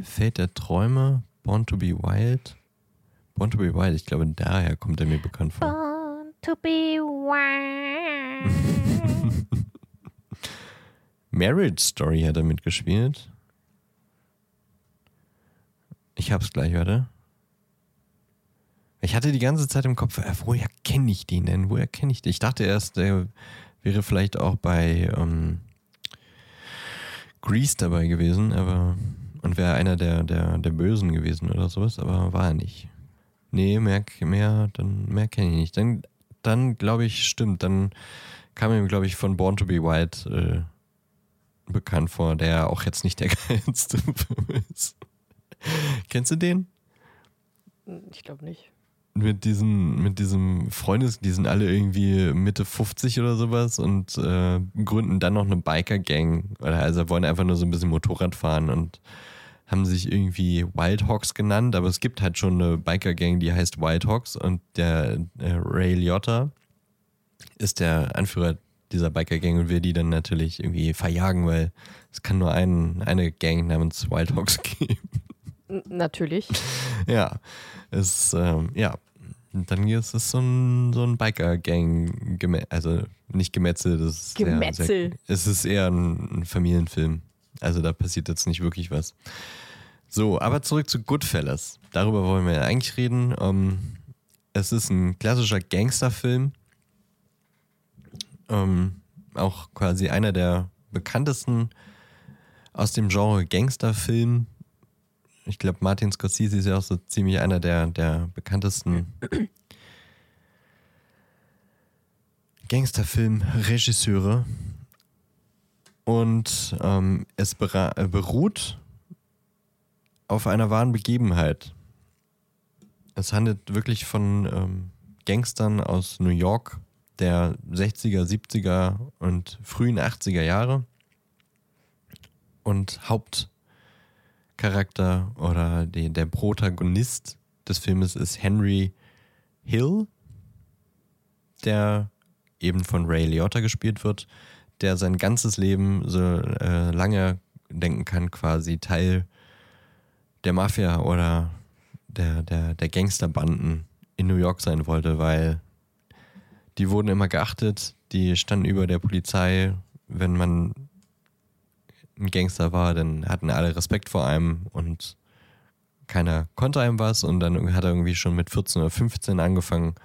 Fate der Träume, Born to be Wild. Born to be Wild, ich glaube, daher kommt er mir bekannt vor. To be wild. Marriage Story hat er mitgespielt. Ich hab's gleich, warte. Ich hatte die ganze Zeit im Kopf, äh, woher kenne ich den denn? Woher kenne ich den? Ich dachte erst, der wäre vielleicht auch bei ähm, Grease dabei gewesen, aber und wäre einer der, der, der Bösen gewesen oder sowas, aber war er nicht. Nee, mehr, mehr, mehr kenne ich nicht. Dann, dann glaube ich, stimmt, dann kam ihm, glaube ich, von Born to be Wild äh, bekannt vor, der auch jetzt nicht der geilste Film ist. Kennst du den? Ich glaube nicht. Mit diesem, mit diesem Freundes, die sind alle irgendwie Mitte 50 oder sowas und äh, gründen dann noch eine Biker-Gang. Also wollen einfach nur so ein bisschen Motorrad fahren und haben sich irgendwie Wild Hawks genannt, aber es gibt halt schon eine Biker-Gang, die heißt Wild Hawks und der äh, Ray Liotta ist der Anführer dieser Biker-Gang und will die dann natürlich irgendwie verjagen, weil es kann nur einen, eine Gang namens Wild Hawks geben. Natürlich. Ja, es, ähm, ja. Und dann ist es so ein, so ein Biker-Gang, also nicht Gemetzel, das ist sehr- Gemetzel. Sehr, es ist eher ein, ein Familienfilm. Also da passiert jetzt nicht wirklich was. So, aber zurück zu Goodfellas. Darüber wollen wir ja eigentlich reden. Ähm, es ist ein klassischer Gangsterfilm. Ähm, auch quasi einer der bekanntesten aus dem Genre Gangsterfilm. Ich glaube, Martin Scorsese ist ja auch so ziemlich einer der, der bekanntesten Gangsterfilm-Regisseure. Und ähm, es äh, beruht auf einer wahren Begebenheit. Es handelt wirklich von ähm, Gangstern aus New York der 60er, 70er und frühen 80er Jahre. Und Hauptcharakter oder die, der Protagonist des Filmes ist Henry Hill, der eben von Ray Liotta gespielt wird, der sein ganzes Leben so äh, lange denken kann, quasi Teil der Mafia oder der, der, der Gangsterbanden in New York sein wollte, weil die wurden immer geachtet, die standen über der Polizei, wenn man ein Gangster war, dann hatten alle Respekt vor einem und keiner konnte einem was. Und dann hat er irgendwie schon mit 14 oder 15 angefangen,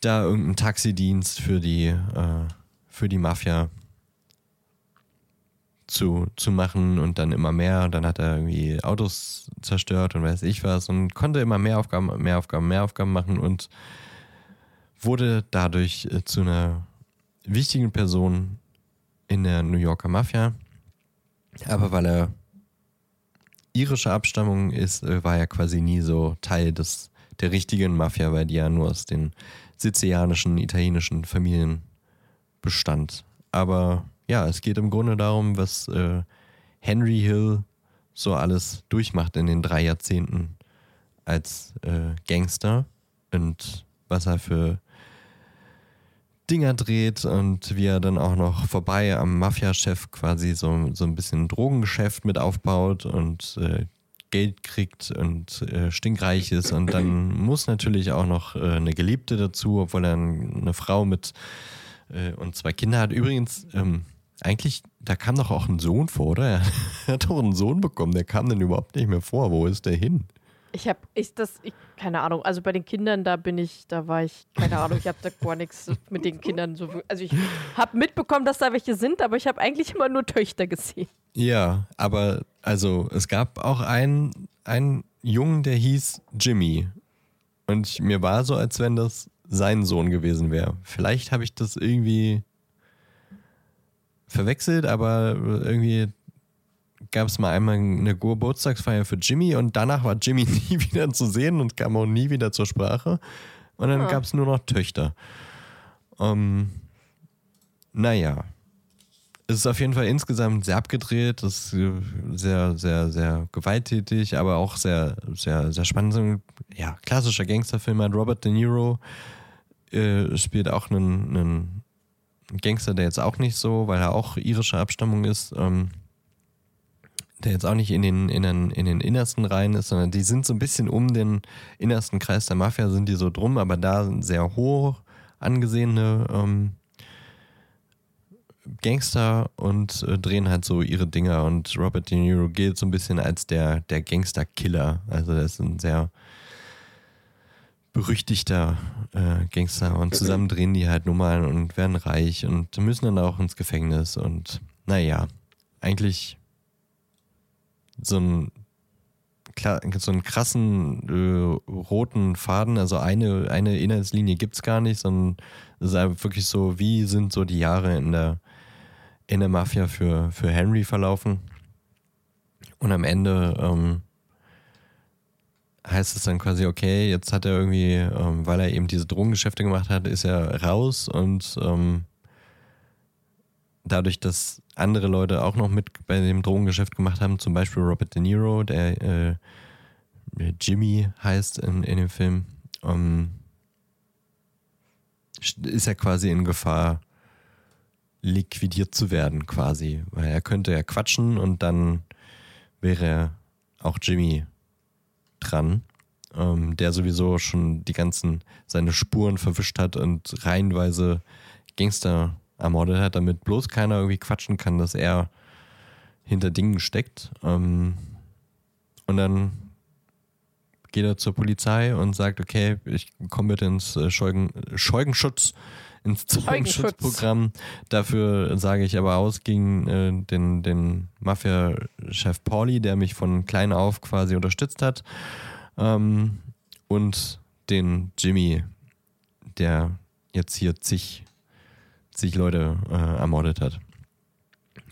da irgendeinen Taxidienst für die, äh, für die Mafia zu, zu machen und dann immer mehr. Dann hat er irgendwie Autos zerstört und weiß ich was und konnte immer mehr Aufgaben, mehr Aufgaben, mehr Aufgaben machen und wurde dadurch äh, zu einer wichtigen Person in der New Yorker Mafia. Aber weil er irische Abstammung ist, äh, war er quasi nie so Teil des, der richtigen Mafia, weil die ja nur aus den sizilianischen, italienischen Familien bestand. Aber ja, es geht im Grunde darum, was äh, Henry Hill so alles durchmacht in den drei Jahrzehnten als äh, Gangster und was er für Dinger dreht und wie er dann auch noch vorbei am Mafia-Chef quasi so, so ein bisschen Drogengeschäft mit aufbaut und äh, Geld kriegt und äh, stinkreich ist. Und dann muss natürlich auch noch äh, eine Geliebte dazu, obwohl er eine Frau mit äh, und zwei Kinder hat. Übrigens, ähm, eigentlich, da kam doch auch ein Sohn vor, oder? Er hat doch einen Sohn bekommen, der kam dann überhaupt nicht mehr vor. Wo ist der hin? Ich habe, ich das, ich, keine Ahnung. Also bei den Kindern, da bin ich, da war ich, keine Ahnung, ich habe da gar nichts mit den Kindern so. Also ich habe mitbekommen, dass da welche sind, aber ich habe eigentlich immer nur Töchter gesehen. Ja, aber also es gab auch einen, einen Jungen, der hieß Jimmy. Und ich, mir war so, als wenn das sein Sohn gewesen wäre. Vielleicht habe ich das irgendwie verwechselt, aber irgendwie gab es mal einmal eine Geburtstagsfeier für Jimmy und danach war Jimmy nie wieder zu sehen und kam auch nie wieder zur Sprache. Und dann Ah. gab es nur noch Töchter. Ähm, naja. Es ist auf jeden Fall insgesamt sehr abgedreht, es ist äh, sehr, sehr, sehr gewalttätig, aber auch sehr, sehr, sehr spannend. Ja, klassischer Gangsterfilm hat Robert De Niro äh, spielt auch einen, einen Gangster, der jetzt auch nicht so, weil er auch irischer Abstammung ist, ähm, der jetzt auch nicht in den, in, den, in den innersten Reihen ist, sondern die sind so ein bisschen um den innersten Kreis der Mafia, sind die so drum, aber da sind sehr hoch angesehene ähm, Gangster und äh, drehen halt so ihre Dinger und Robert De Niro gilt so ein bisschen als der, der Gangster-Killer. Also das ist ein sehr berüchtigter äh, Gangster und zusammen drehen die halt Nummern und werden reich und müssen dann auch ins Gefängnis und naja, eigentlich so ein so einen krassen äh, roten Faden, also eine, eine Inhaltslinie gibt es gar nicht, sondern es ist einfach wirklich so, wie sind so die Jahre in der, in der Mafia für, für Henry verlaufen. Und am Ende ähm, heißt es dann quasi, okay, jetzt hat er irgendwie, ähm, weil er eben diese Drogengeschäfte gemacht hat, ist er raus und ähm, dadurch, dass andere Leute auch noch mit bei dem Drogengeschäft gemacht haben, zum Beispiel Robert De Niro, der äh, Jimmy heißt in, in dem Film, ähm, ist er quasi in Gefahr, liquidiert zu werden, quasi. Weil er könnte ja quatschen und dann wäre auch Jimmy dran, ähm, der sowieso schon die ganzen seine Spuren verwischt hat und reihenweise Gangster ermordet hat, damit bloß keiner irgendwie quatschen kann, dass er hinter Dingen steckt. Ähm, und dann geht er zur Polizei und sagt, okay, ich komme bitte ins äh, Scheugen, Scheugenschutz, ins Zeugenschutz. Zeugenschutzprogramm. Dafür sage ich aber aus gegen äh, den, den Mafia-Chef Pauli, der mich von klein auf quasi unterstützt hat. Ähm, und den Jimmy, der jetzt hier zig, zig Leute äh, ermordet hat.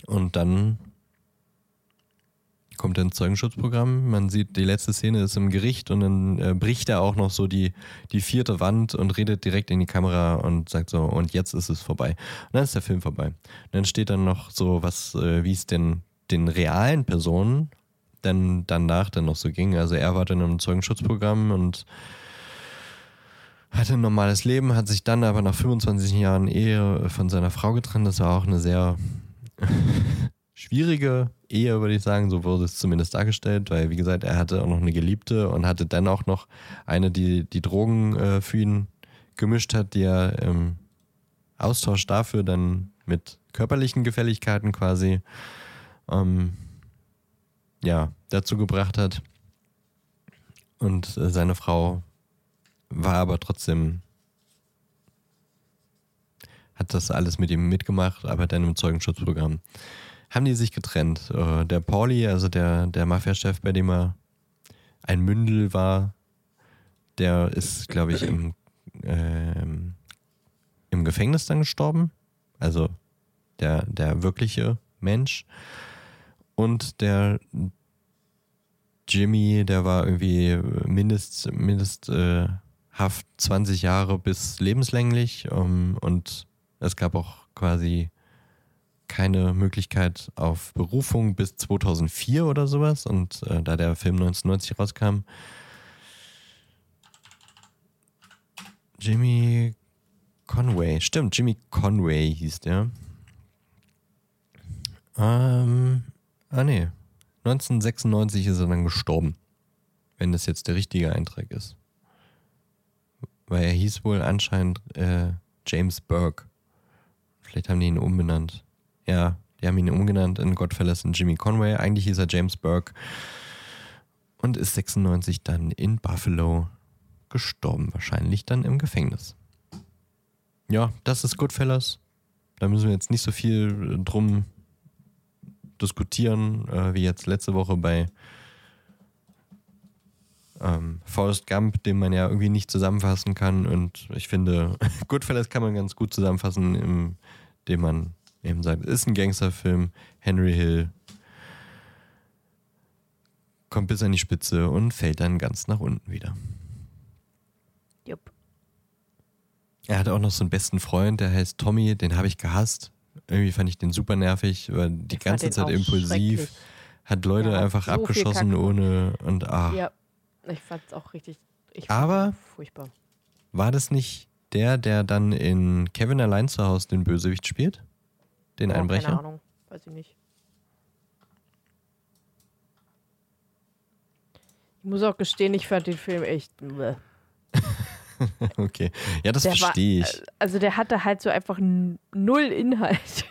Und dann kommt er ins Zeugenschutzprogramm. Man sieht, die letzte Szene ist im Gericht und dann äh, bricht er auch noch so die, die vierte Wand und redet direkt in die Kamera und sagt so, und jetzt ist es vorbei. Und dann ist der Film vorbei. Und dann steht dann noch so, was, äh, wie es den, den realen Personen dann danach dann noch so ging. Also er war dann im Zeugenschutzprogramm und hatte ein normales Leben, hat sich dann aber nach 25 Jahren Ehe von seiner Frau getrennt. Das war auch eine sehr schwierige Ehe, würde ich sagen. So wurde es zumindest dargestellt, weil, wie gesagt, er hatte auch noch eine Geliebte und hatte dann auch noch eine, die die Drogen äh, für ihn gemischt hat, die er im Austausch dafür dann mit körperlichen Gefälligkeiten quasi ähm, ja, dazu gebracht hat. Und äh, seine Frau war aber trotzdem, hat das alles mit ihm mitgemacht, aber dann im Zeugenschutzprogramm. Haben die sich getrennt. Äh, der Pauli, also der, der Mafia-Chef, bei dem er ein Mündel war, der ist, glaube ich, im, ähm, im Gefängnis dann gestorben. Also der, der wirkliche Mensch. Und der Jimmy, der war irgendwie mindest, mindest äh, Haft 20 Jahre bis lebenslänglich ähm, und es gab auch quasi keine Möglichkeit auf Berufung bis 2004 oder sowas und äh, da der Film 1990 rauskam, Jimmy Conway, stimmt, Jimmy Conway hieß der. Ähm, ah nee, 1996 ist er dann gestorben. Wenn das jetzt der richtige Eintrag ist. Weil er hieß wohl anscheinend äh, James Burke. Vielleicht haben die ihn umbenannt. Ja, die haben ihn umgenannt in Godfellas in Jimmy Conway. Eigentlich hieß er James Burke. Und ist 96 dann in Buffalo gestorben. Wahrscheinlich dann im Gefängnis. Ja, das ist Goodfellas. Da müssen wir jetzt nicht so viel drum diskutieren, äh, wie jetzt letzte Woche bei ähm, Forrest Gump, den man ja irgendwie nicht zusammenfassen kann. Und ich finde, Goodfellas kann man ganz gut zusammenfassen, indem man eben sagt, ist ein Gangsterfilm, Henry Hill kommt bis an die Spitze und fällt dann ganz nach unten wieder. Jupp. Er hat auch noch so einen besten Freund, der heißt Tommy, den habe ich gehasst. Irgendwie fand ich den super nervig, weil die Ich fand ganze Zeit impulsiv, hat Leute hat einfach so abgeschossen ohne und ah. Ja, ich fand's auch richtig. Ich Aber- furchtbar. War das nicht der, der dann in Kevin allein zu Hause den Bösewicht spielt? Den Oh, Keine Einbrecher? Ahnung, weiß ich nicht. Ich muss auch gestehen, ich fand den Film echt. bleh. okay. Ja, das verstehe ich. Also der hatte halt so einfach null Inhalt.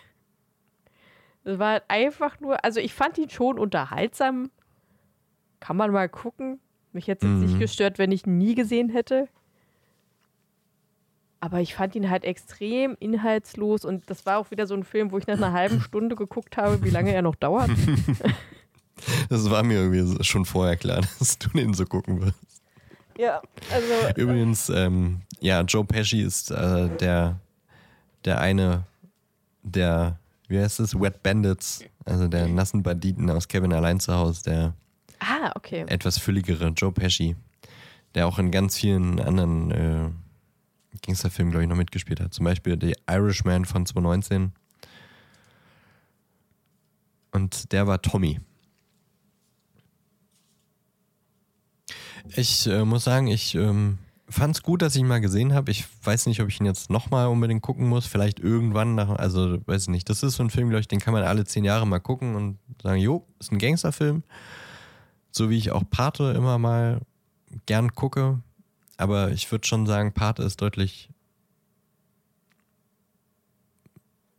Das war halt einfach nur, also ich fand ihn schon unterhaltsam. Kann man mal gucken. Mich hätte es Mhm. nicht gestört, wenn ich ihn nie gesehen hätte. Aber ich fand ihn halt extrem inhaltslos und das war auch wieder so ein Film, wo ich nach einer halben Stunde geguckt habe, wie lange er noch dauert. Das war mir irgendwie schon vorher klar, dass du den so gucken wirst. Ja, also Übrigens, ähm, ja, Joe Pesci ist äh, der, der eine der, wie heißt es, Wet Bandits, also der nassen Banditen aus Kevin allein zu Hause, der Ah, okay. etwas fülligere Joe Pesci, der auch in ganz vielen anderen Gangsterfilmen, glaube ich, noch mitgespielt hat. Zum Beispiel The Irishman von 2019. Und der war Tommy. Ich äh, muss sagen, ich ähm, fand es gut, dass ich ihn mal gesehen habe. Ich weiß nicht, ob ich ihn jetzt nochmal unbedingt gucken muss. Vielleicht irgendwann nach, also weiß ich nicht. Das ist so ein Film, glaube ich, den kann man alle zehn Jahre mal gucken und sagen, jo, ist ein Gangsterfilm. So wie ich auch Pate immer mal gern gucke. Aber ich würde schon sagen, Pate ist deutlich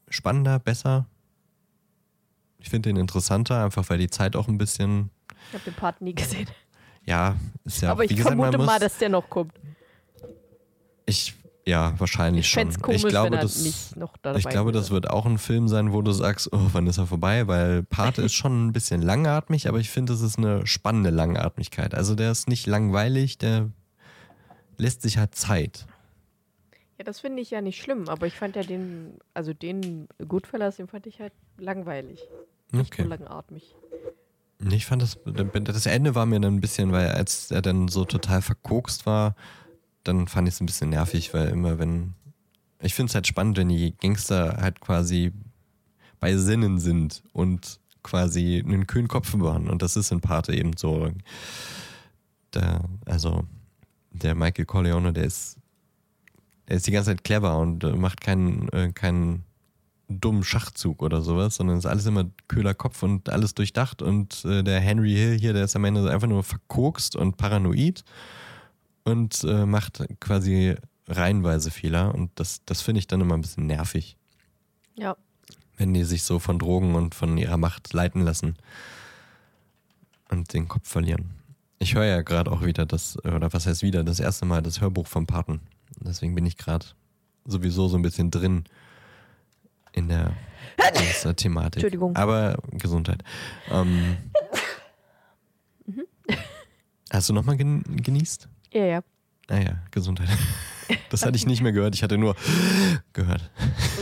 spannender, besser. Ich finde den interessanter, einfach weil die Zeit auch ein bisschen, Ich habe den Part nie gesehen. ja, ist ja Aber ich gesagt, vermute muss, mal, dass der noch kommt. ich, ja, wahrscheinlich Ich schon. komisch, ich glaube, wenn er das, nicht noch dabei ich glaube, das wird auch ein Film sein, wo du sagst, oh, wann ist er vorbei? Weil Pate ist schon ein bisschen langatmig, aber ich finde, es ist eine spannende Langatmigkeit. Also der ist nicht langweilig, der lässt sich halt Zeit. Ja, das finde ich ja nicht schlimm, aber ich fand ja den, also den Goodfellas, den fand ich halt langweilig. Nicht Okay. nur langatmig. Ich fand das, das Ende war mir dann ein bisschen, weil als er dann so total verkokst war, dann fand ich es ein bisschen nervig, weil immer wenn, ich finde es halt spannend, wenn die Gangster halt quasi bei Sinnen sind und quasi einen kühlen Kopf bewahren und das ist in Pate eben so. Der, also der Michael Corleone, der ist, der ist die ganze Zeit clever und äh, macht keinen, äh, keinen dummen Schachzug oder sowas, sondern ist alles immer kühler Kopf und alles durchdacht und äh, der Henry Hill hier, der ist am Ende einfach nur verkokst und paranoid und äh, macht quasi reihenweise Fehler und das, das finde ich dann immer ein bisschen nervig, Ja, wenn die sich so von Drogen und von ihrer Macht leiten lassen und den Kopf verlieren. Ich höre ja gerade auch wieder das, oder was heißt wieder, das erste Mal das Hörbuch vom Paten. Deswegen bin ich gerade sowieso so ein bisschen drin in der, dieser Thematik. Entschuldigung. Aber Gesundheit. Ähm, Hast du nochmal gen genießt? ja, ja. Ah ja, Gesundheit. Das hatte ich nicht mehr gehört. Ich hatte nur gehört.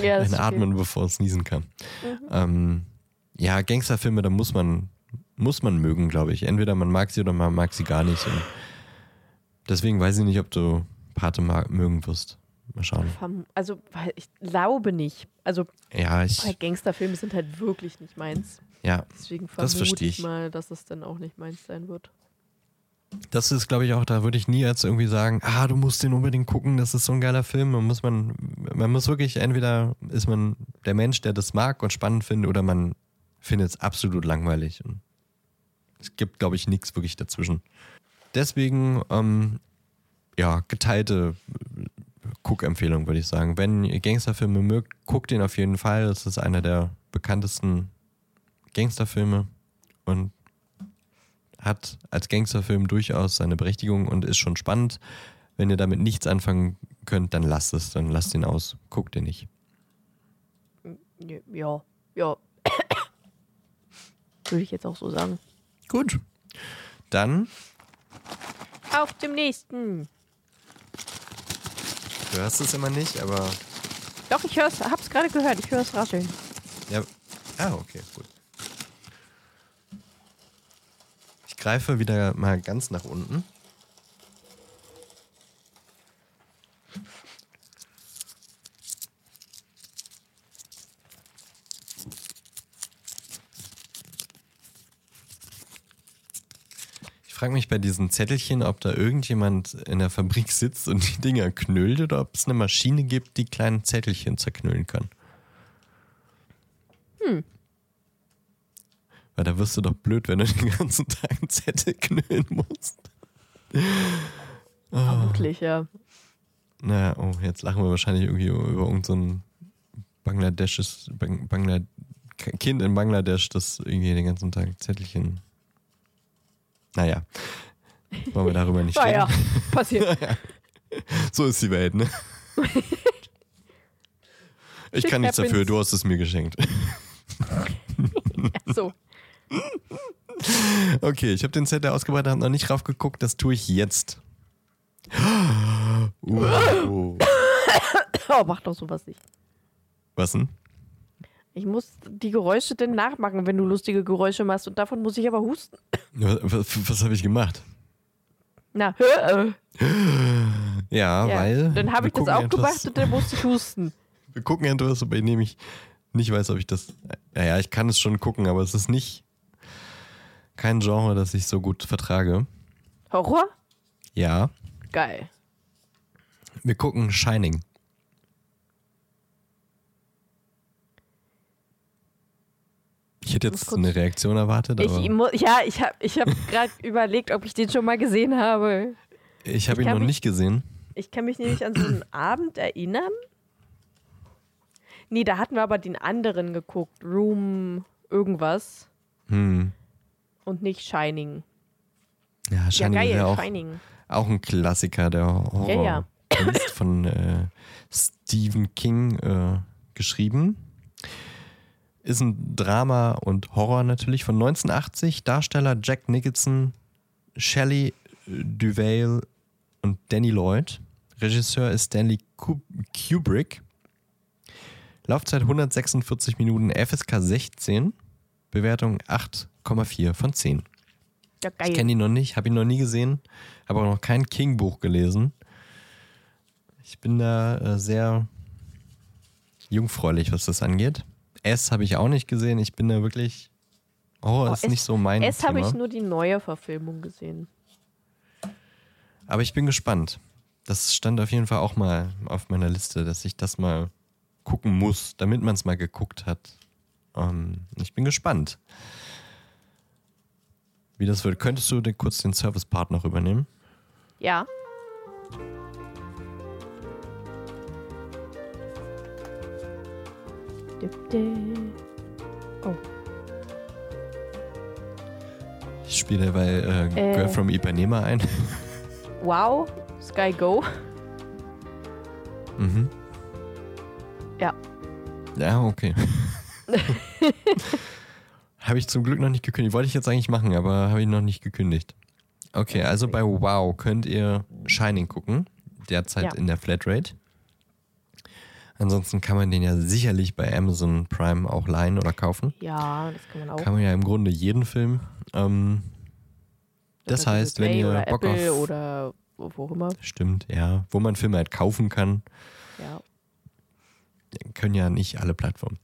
ja Ein. Atmen, bevor es niesen kam. Mhm. Ähm, ja, Gangsterfilme, da muss man, muss man mögen, glaube ich. Entweder man mag sie oder man mag sie gar nicht. Und deswegen weiß ich nicht, ob du Pate mögen wirst. Mal schauen. Also, ich glaube nicht. Also, Ja, ich, Gangsterfilme sind halt wirklich nicht meins. ja, Deswegen Das verstehe ich ich. mal, dass es dann auch nicht meins sein wird. das ist, glaube ich, auch, da würde ich nie jetzt irgendwie sagen, ah, du musst den unbedingt gucken, das ist so ein geiler Film. Man muss man, man muss wirklich, entweder ist man der Mensch, der das mag und spannend findet, oder man findet es absolut langweilig. Und Es gibt, glaube ich, nichts wirklich dazwischen. Deswegen, ähm, ja, geteilte Guck-Empfehlung, würde ich sagen. Wenn ihr Gangsterfilme mögt, guckt ihn auf jeden Fall. Das ist einer der bekanntesten Gangsterfilme und hat als Gangsterfilm durchaus seine Berechtigung und ist schon spannend. Wenn ihr damit nichts anfangen könnt, dann lasst es, dann lasst ihn aus. Guckt ihn nicht. Ja, ja. Würde ich jetzt auch so sagen. Gut. Dann. Auf dem nächsten. Du hörst es immer nicht, aber. Doch, ich hör's, hab's gerade gehört. Ich höre es rascheln. Ja. Ah, okay, gut. Ich greife wieder mal ganz nach unten. Frage mich bei diesen Zettelchen, ob da irgendjemand in der Fabrik sitzt und die Dinger knüllt oder ob es eine Maschine gibt, die kleine Zettelchen zerknüllen kann. Hm. Weil da wirst du doch blöd, wenn du den ganzen Tag einen Zettel knüllen musst. Vermutlich, ja. Naja, oh, jetzt lachen wir wahrscheinlich irgendwie über irgendein so Bangladesches, Bang, Bangla, Kind in Bangladesch, das irgendwie den ganzen Tag Zettelchen. Naja, wollen wir darüber nicht Naja, reden. passiert. So ist die Welt, ne? Ich Shit kann nichts dafür, du hast es mir geschenkt. so. Okay, ich habe den Zettel ausgebreitet, habe noch nicht drauf geguckt, das tue ich jetzt. Uh, Oh, mach doch sowas nicht. was denn? Ich muss die Geräusche denn nachmachen, wenn du lustige Geräusche machst. Und davon muss ich aber husten. Was, was, habe ich gemacht? Na, hör, äh, Ja, ja. weil. Dann habe ich das auch etwas- gemacht und dann musste ich husten. Wir gucken etwas, bei dem ich nicht weiß, ob ich das. Naja, ich kann es schon gucken, aber es ist nicht kein Genre, das ich so gut vertrage. Horror? Ja, Geil. wir gucken Shining. Ich hätte jetzt eine Reaktion erwartet, aber Ich, ja, ich habe ich hab gerade überlegt, ob ich den schon mal gesehen habe. habe ich ihn kann noch mich- nicht gesehen. Ich kann mich nämlich an so einen Abend erinnern. Nee, da hatten wir aber den anderen geguckt. Room irgendwas. Hm. Und nicht Shining. Ja, Shining ja, geil, ja auch, Shining. auch ein Klassiker der Horror. Ja, ja. Kunst von äh, Stephen King äh, geschrieben. Ist ein Drama und Horror natürlich von 1980. Darsteller Jack Nicholson, Shelley Duvall und Danny Lloyd. Regisseur ist Stanley Ku- Kubrick. Laufzeit 146 Minuten, FSK 16. Bewertung 8,4 von 10. Ja, Ich kenne ihn noch nicht, habe ihn noch nie gesehen, habe auch noch kein King-Buch gelesen. Ich bin da äh, sehr jungfräulich, was das angeht. S habe ich auch nicht gesehen. Ich bin da wirklich. Oh, Oh, ist S- nicht so mein Es habe ich nur die neue Verfilmung gesehen. Aber ich bin gespannt. Das stand auf jeden Fall auch mal auf meiner Liste, dass ich das mal gucken muss, damit man es mal geguckt hat. Ähm, ich bin gespannt, wie das wird. Könntest du den, kurz den Service-Part noch übernehmen? Ja. Oh, Ich spiele bei äh, Äh. Girl from Ipanema ein. wow, Sky Go. mhm. Ja. Ja, okay. habe ich zum Glück noch nicht gekündigt. Wollte ich jetzt eigentlich machen, aber habe ich noch nicht gekündigt. Okay, also bei Wow könnt ihr Shining gucken. Derzeit Ja. in der Flatrate. Ansonsten kann man den ja sicherlich bei Amazon Prime auch leihen oder kaufen. Ja, das kann man auch. Kann man ja im Grunde jeden Film. Ähm, das Oder heißt, wenn ihr oder Bock Apple auf. oder wo wo auch immer. Stimmt, ja. Wo man Filme halt kaufen kann. Ja. können ja nicht alle Plattformen.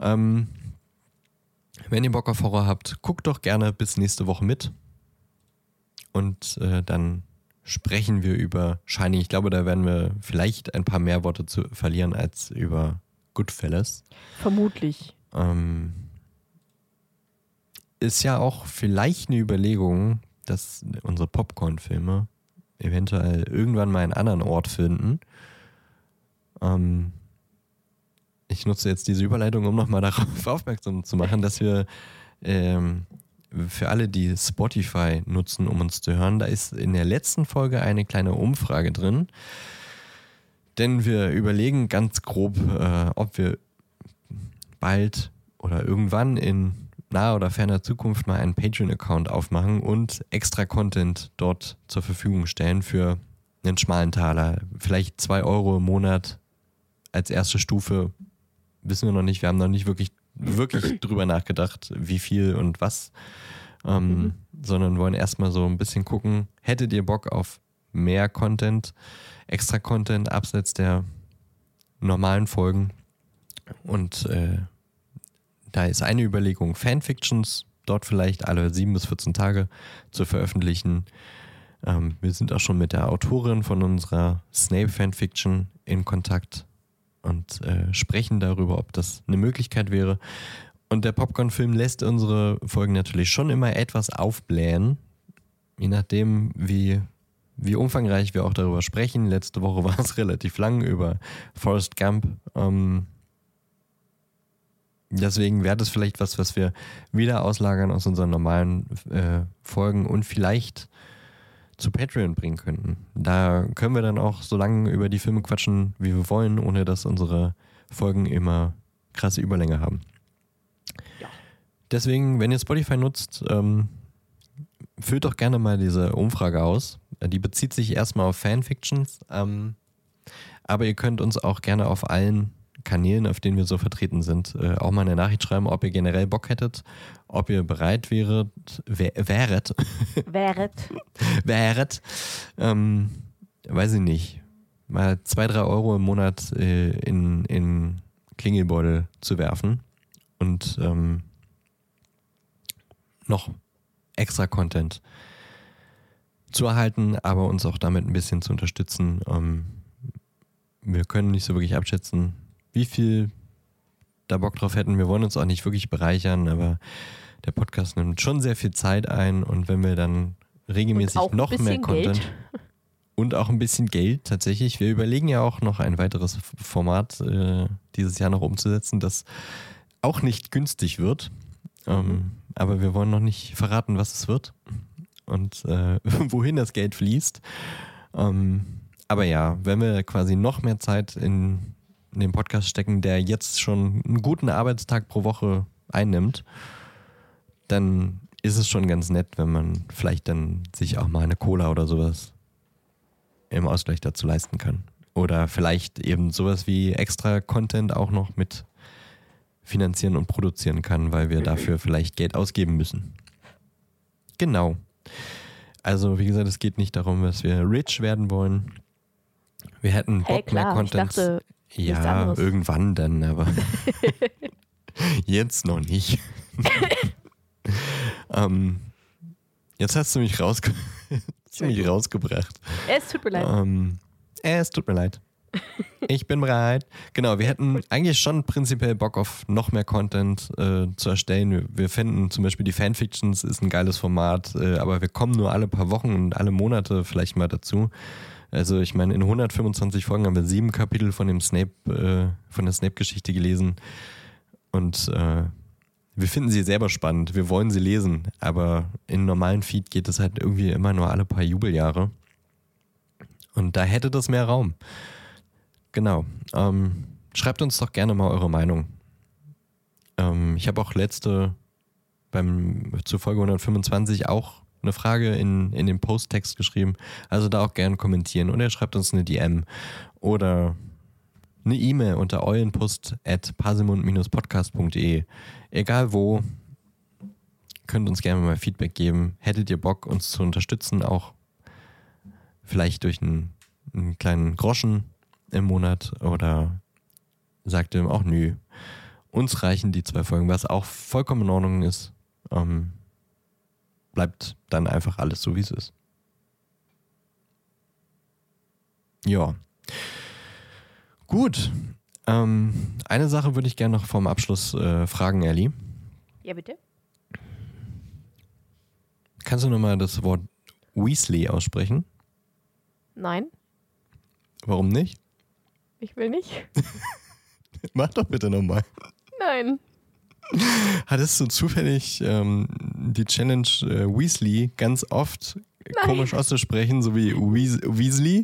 Ähm, wenn ihr Bock auf Horror habt, guckt doch gerne bis nächste Woche mit. Und äh, dann sprechen wir über Shining. Ich glaube, da werden wir vielleicht ein paar mehr Worte zu verlieren als über Goodfellas. Vermutlich. Ähm, ist ja auch vielleicht eine Überlegung, dass unsere Popcorn-Filme eventuell irgendwann mal einen anderen Ort finden. Ähm, ich nutze jetzt diese Überleitung, um nochmal darauf aufmerksam zu machen, dass wir ähm, für alle, die Spotify nutzen, um uns zu hören, da ist in der letzten Folge eine kleine Umfrage drin. Denn wir überlegen ganz grob, äh, ob wir bald oder irgendwann in naher oder ferner Zukunft mal einen Patreon-Account aufmachen und extra Content dort zur Verfügung stellen für einen schmalen Taler. Vielleicht zwei Euro im Monat als erste Stufe. Wissen wir noch nicht. Wir haben noch nicht wirklich, wirklich drüber nachgedacht, wie viel und was. Ähm, mhm. Sondern wollen erstmal so ein bisschen gucken, hättet ihr Bock auf mehr Content, extra Content abseits der normalen Folgen? Und äh, da ist eine Überlegung, Fanfictions dort vielleicht alle sieben bis 14 Tage zu veröffentlichen. Ähm, wir sind auch schon mit der Autorin von unserer Snape Fanfiction in Kontakt und äh, sprechen darüber, ob das eine Möglichkeit wäre. Und der Popcorn-Film lässt unsere Folgen natürlich schon immer etwas aufblähen, je nachdem, wie, wie umfangreich wir auch darüber sprechen. Letzte Woche war es relativ lang über Forrest Gump. Ähm, deswegen wäre das vielleicht was, was wir wieder auslagern aus unseren normalen äh, Folgen und vielleicht zu Patreon bringen könnten. Da können wir dann auch so lange über die Filme quatschen, wie wir wollen, ohne dass unsere Folgen immer krasse Überlänge haben. Ja. Deswegen, wenn ihr Spotify nutzt, ähm, füllt doch gerne mal diese Umfrage aus. Die bezieht sich erstmal auf Fanfictions, ähm, aber ihr könnt uns auch gerne auf allen Kanälen, auf denen wir so vertreten sind, äh, auch mal eine Nachricht schreiben, ob ihr generell Bock hättet, ob ihr bereit wäret, wär, wäret, wäret, wäret, ähm, weiß ich nicht, mal zwei, drei Euro im Monat äh, in, in Klingelbeutel zu werfen und ähm, noch extra Content zu erhalten, aber uns auch damit ein bisschen zu unterstützen. Ähm, wir können nicht so wirklich abschätzen, wie viel da Bock drauf hätten. Wir wollen uns auch nicht wirklich bereichern, aber der Podcast nimmt schon sehr viel Zeit ein und wenn wir dann regelmäßig noch mehr Content Geld. und auch ein bisschen Geld tatsächlich. Wir überlegen ja auch noch ein weiteres Format äh, dieses Jahr noch umzusetzen, das auch nicht günstig wird. Ähm, aber wir wollen noch nicht verraten, was es wird und äh, wohin das Geld fließt. Ähm, aber ja, wenn wir quasi noch mehr Zeit in in den Podcast stecken, der jetzt schon einen guten Arbeitstag pro Woche einnimmt, dann ist es schon ganz nett, wenn man vielleicht dann sich auch mal eine Cola oder sowas im Ausgleich dazu leisten kann. Oder vielleicht eben sowas wie extra Content auch noch mit finanzieren und produzieren kann, weil wir dafür vielleicht Geld ausgeben müssen. Genau. Also, wie gesagt, es geht nicht darum, dass wir rich werden wollen. Wir hätten Bock hey, klar, mehr Content. Ich dachte, ja, irgendwann dann, aber jetzt noch nicht. ähm, jetzt hast du mich, rausge du mich rausgebracht. Es tut mir leid. Ähm, es tut mir leid. Ich bin bereit. Genau, wir hätten eigentlich schon prinzipiell Bock auf noch mehr Content äh, zu erstellen. Wir, wir, finden zum Beispiel die Fanfictions ist ein geiles Format, äh, aber wir kommen nur alle paar Wochen und alle Monate vielleicht mal dazu. Also ich meine, in 125 Folgen haben wir sieben Kapitel von dem Snape, äh, von der Snape-Geschichte gelesen. Und äh, wir finden sie selber spannend. Wir wollen sie lesen. Aber in normalen Feed geht es halt irgendwie immer nur alle paar Jubeljahre. Und da hätte das mehr Raum. Genau. Ähm, schreibt uns doch gerne mal eure Meinung. Ähm, ich habe auch letzte beim zur Folge 125 auch eine Frage in, in den Posttext geschrieben. Also da auch gerne kommentieren. Und er schreibt uns eine DM oder eine E-Mail unter eulenpost at parsimund-podcast.de. Egal wo, könnt uns gerne mal Feedback geben. Hättet ihr Bock, uns zu unterstützen, auch vielleicht durch einen, einen kleinen Groschen im Monat oder sagt ihr auch nö. Uns reichen die zwei Folgen, was auch vollkommen in Ordnung ist. Ähm, bleibt dann einfach alles so, wie es ist. Ja. Gut. Ähm, eine Sache würde ich gerne noch vorm Abschluss äh, fragen, Ellie. Ja, bitte. Kannst du nochmal das Wort Weasley aussprechen? Nein, Warum nicht? ich will nicht. Mach doch bitte nochmal. Nein. Hattest du zufällig ähm, die Challenge äh, Weasley ganz oft komisch auszusprechen, so wie Weas Weasley?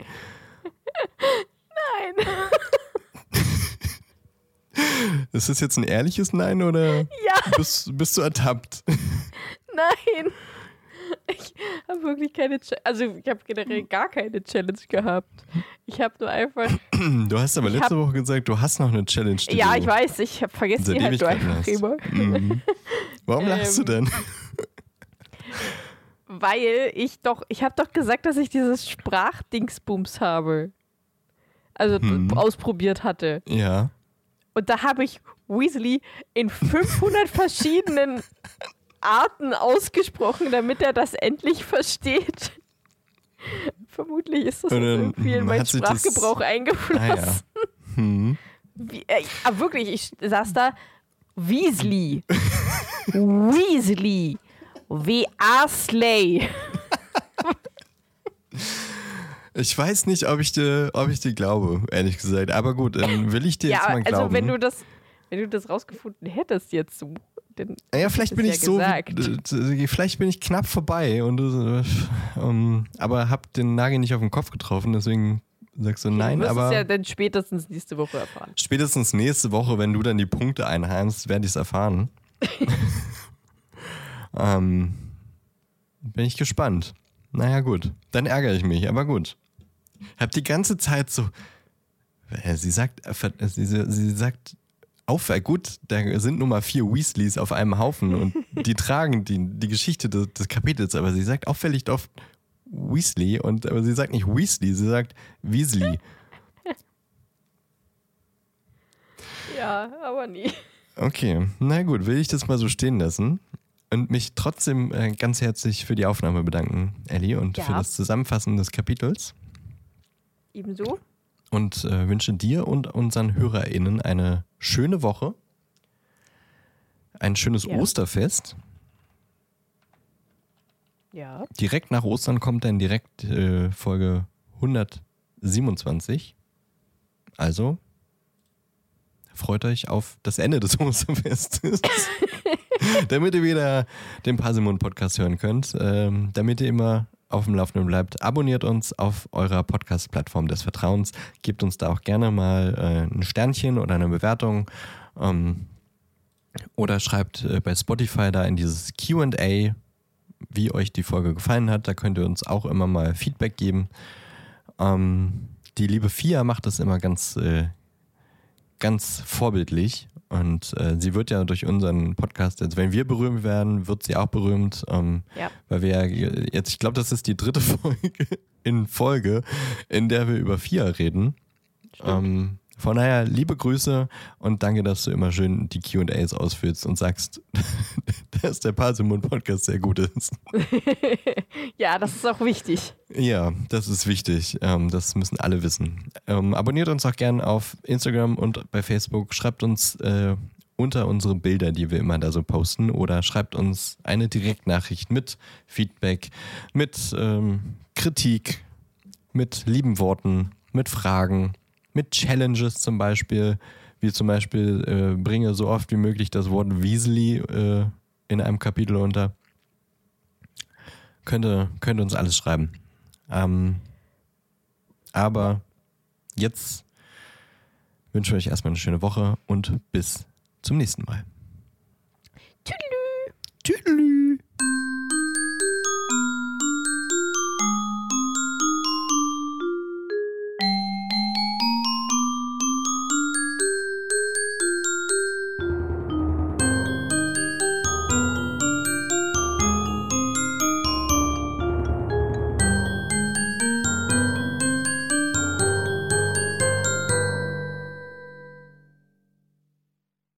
Nein. Ist das jetzt ein ehrliches Nein oder Ja, bist, bist du ertappt? nein. Ich habe wirklich keine Challenge. Also, ich habe generell gar keine Challenge gehabt. Ich habe nur einfach. Du hast aber letzte Woche gesagt, du hast noch eine Challenge. Ja, du ich weiß, ich hab vergessen die halt nur einfach hast. immer. Mhm. Warum lachst du Ähm, denn? Weil ich doch, ich habe doch gesagt, dass ich dieses Sprachdingsbums habe. Also Hm. ausprobiert hatte. Ja. Und da habe ich Weasley in 500 verschiedenen Arten ausgesprochen, damit er das endlich versteht. Vermutlich ist das irgendwie in meinen das- Sprachgebrauch eingeflossen. Ah ja. Hm. Wie, äh, aber wirklich, ich saß da, Weasley. Weasley. Wie Arsley. Ich weiß nicht, ob ich dir, ob ich dir glaube, ehrlich gesagt. Aber gut, dann will ich dir Ja, jetzt mal glauben. also wenn du das, wenn du das rausgefunden hättest jetzt so, dann ja, vielleicht bin ja ich so, gesagt. äh, vielleicht bin ich knapp vorbei und du, äh, ähm, aber hab den Nagel nicht auf den Kopf getroffen, deswegen sagst du nein. du wirst Aber es ja dann spätestens nächste Woche erfahren. spätestens nächste Woche, wenn du dann die Punkte einheimst, werde ich es erfahren. ähm, bin ich gespannt. Naja, gut. Dann ärgere ich mich, aber gut. Hab die ganze Zeit so. Äh, Sie sagt, äh, äh, sie, sie sagt, auf, äh, gut, da sind nun mal vier Weasleys auf einem Haufen und die tragen die, die Geschichte des, des Kapitels, aber sie sagt auffällig oft Weasley und aber sie sagt nicht Weasley, sie sagt Weasley. Ja, aber nie. Okay, na gut, will ich das mal so stehen lassen und mich trotzdem äh, ganz herzlich für die Aufnahme bedanken, Ellie, und Ja. für das Zusammenfassen des Kapitels Ebenso. Und äh, wünsche dir und unseren HörerInnen eine schöne Woche, ein schönes Ja. Osterfest. Ja. Direkt nach Ostern kommt dann direkt äh, Folge 127. Also freut euch auf das Ende des Osterfestes. damit ihr wieder den Parsimon Podcast hören könnt. Ähm, damit ihr immer auf dem Laufenden bleibt, abonniert uns auf eurer Podcast-Plattform des Vertrauens. Gebt uns da auch gerne mal äh, ein Sternchen oder eine Bewertung. Ähm, oder schreibt äh, bei Spotify da in dieses QA, wie euch die Folge gefallen hat. Da könnt ihr uns auch immer mal Feedback geben. Ähm, die liebe Fia macht das immer ganz, äh, ganz vorbildlich. Und äh, sie wird ja durch unseren Podcast, also wenn wir berühmt werden, wird sie auch berühmt. Ähm, Ja. Weil wir ja jetzt, ich glaube, das ist die dritte Folge in Folge, in der wir über Fia reden. Ähm, von daher, liebe Grüße und danke, dass du immer schön die QAs ausfüllst und sagst, dass der Parsimon Podcast sehr gut ist. Ja, das ist auch wichtig. Ja, das ist wichtig. Ähm, das müssen alle wissen. Ähm, abonniert uns auch gern auf Instagram und bei Facebook. Schreibt uns äh, unter unsere Bilder, die wir immer da so posten, oder schreibt uns eine Direktnachricht mit Feedback, mit ähm, Kritik, mit lieben Worten, mit Fragen, mit Challenges zum Beispiel. Wie zum Beispiel äh, bringe so oft wie möglich das Wort Weasley äh, in einem Kapitel unter. Könnte, könnte uns alles schreiben. Ähm, aber jetzt wünsche ich euch erstmal eine schöne Woche und bis zum nächsten Mal. Tüdelü. Tschüss.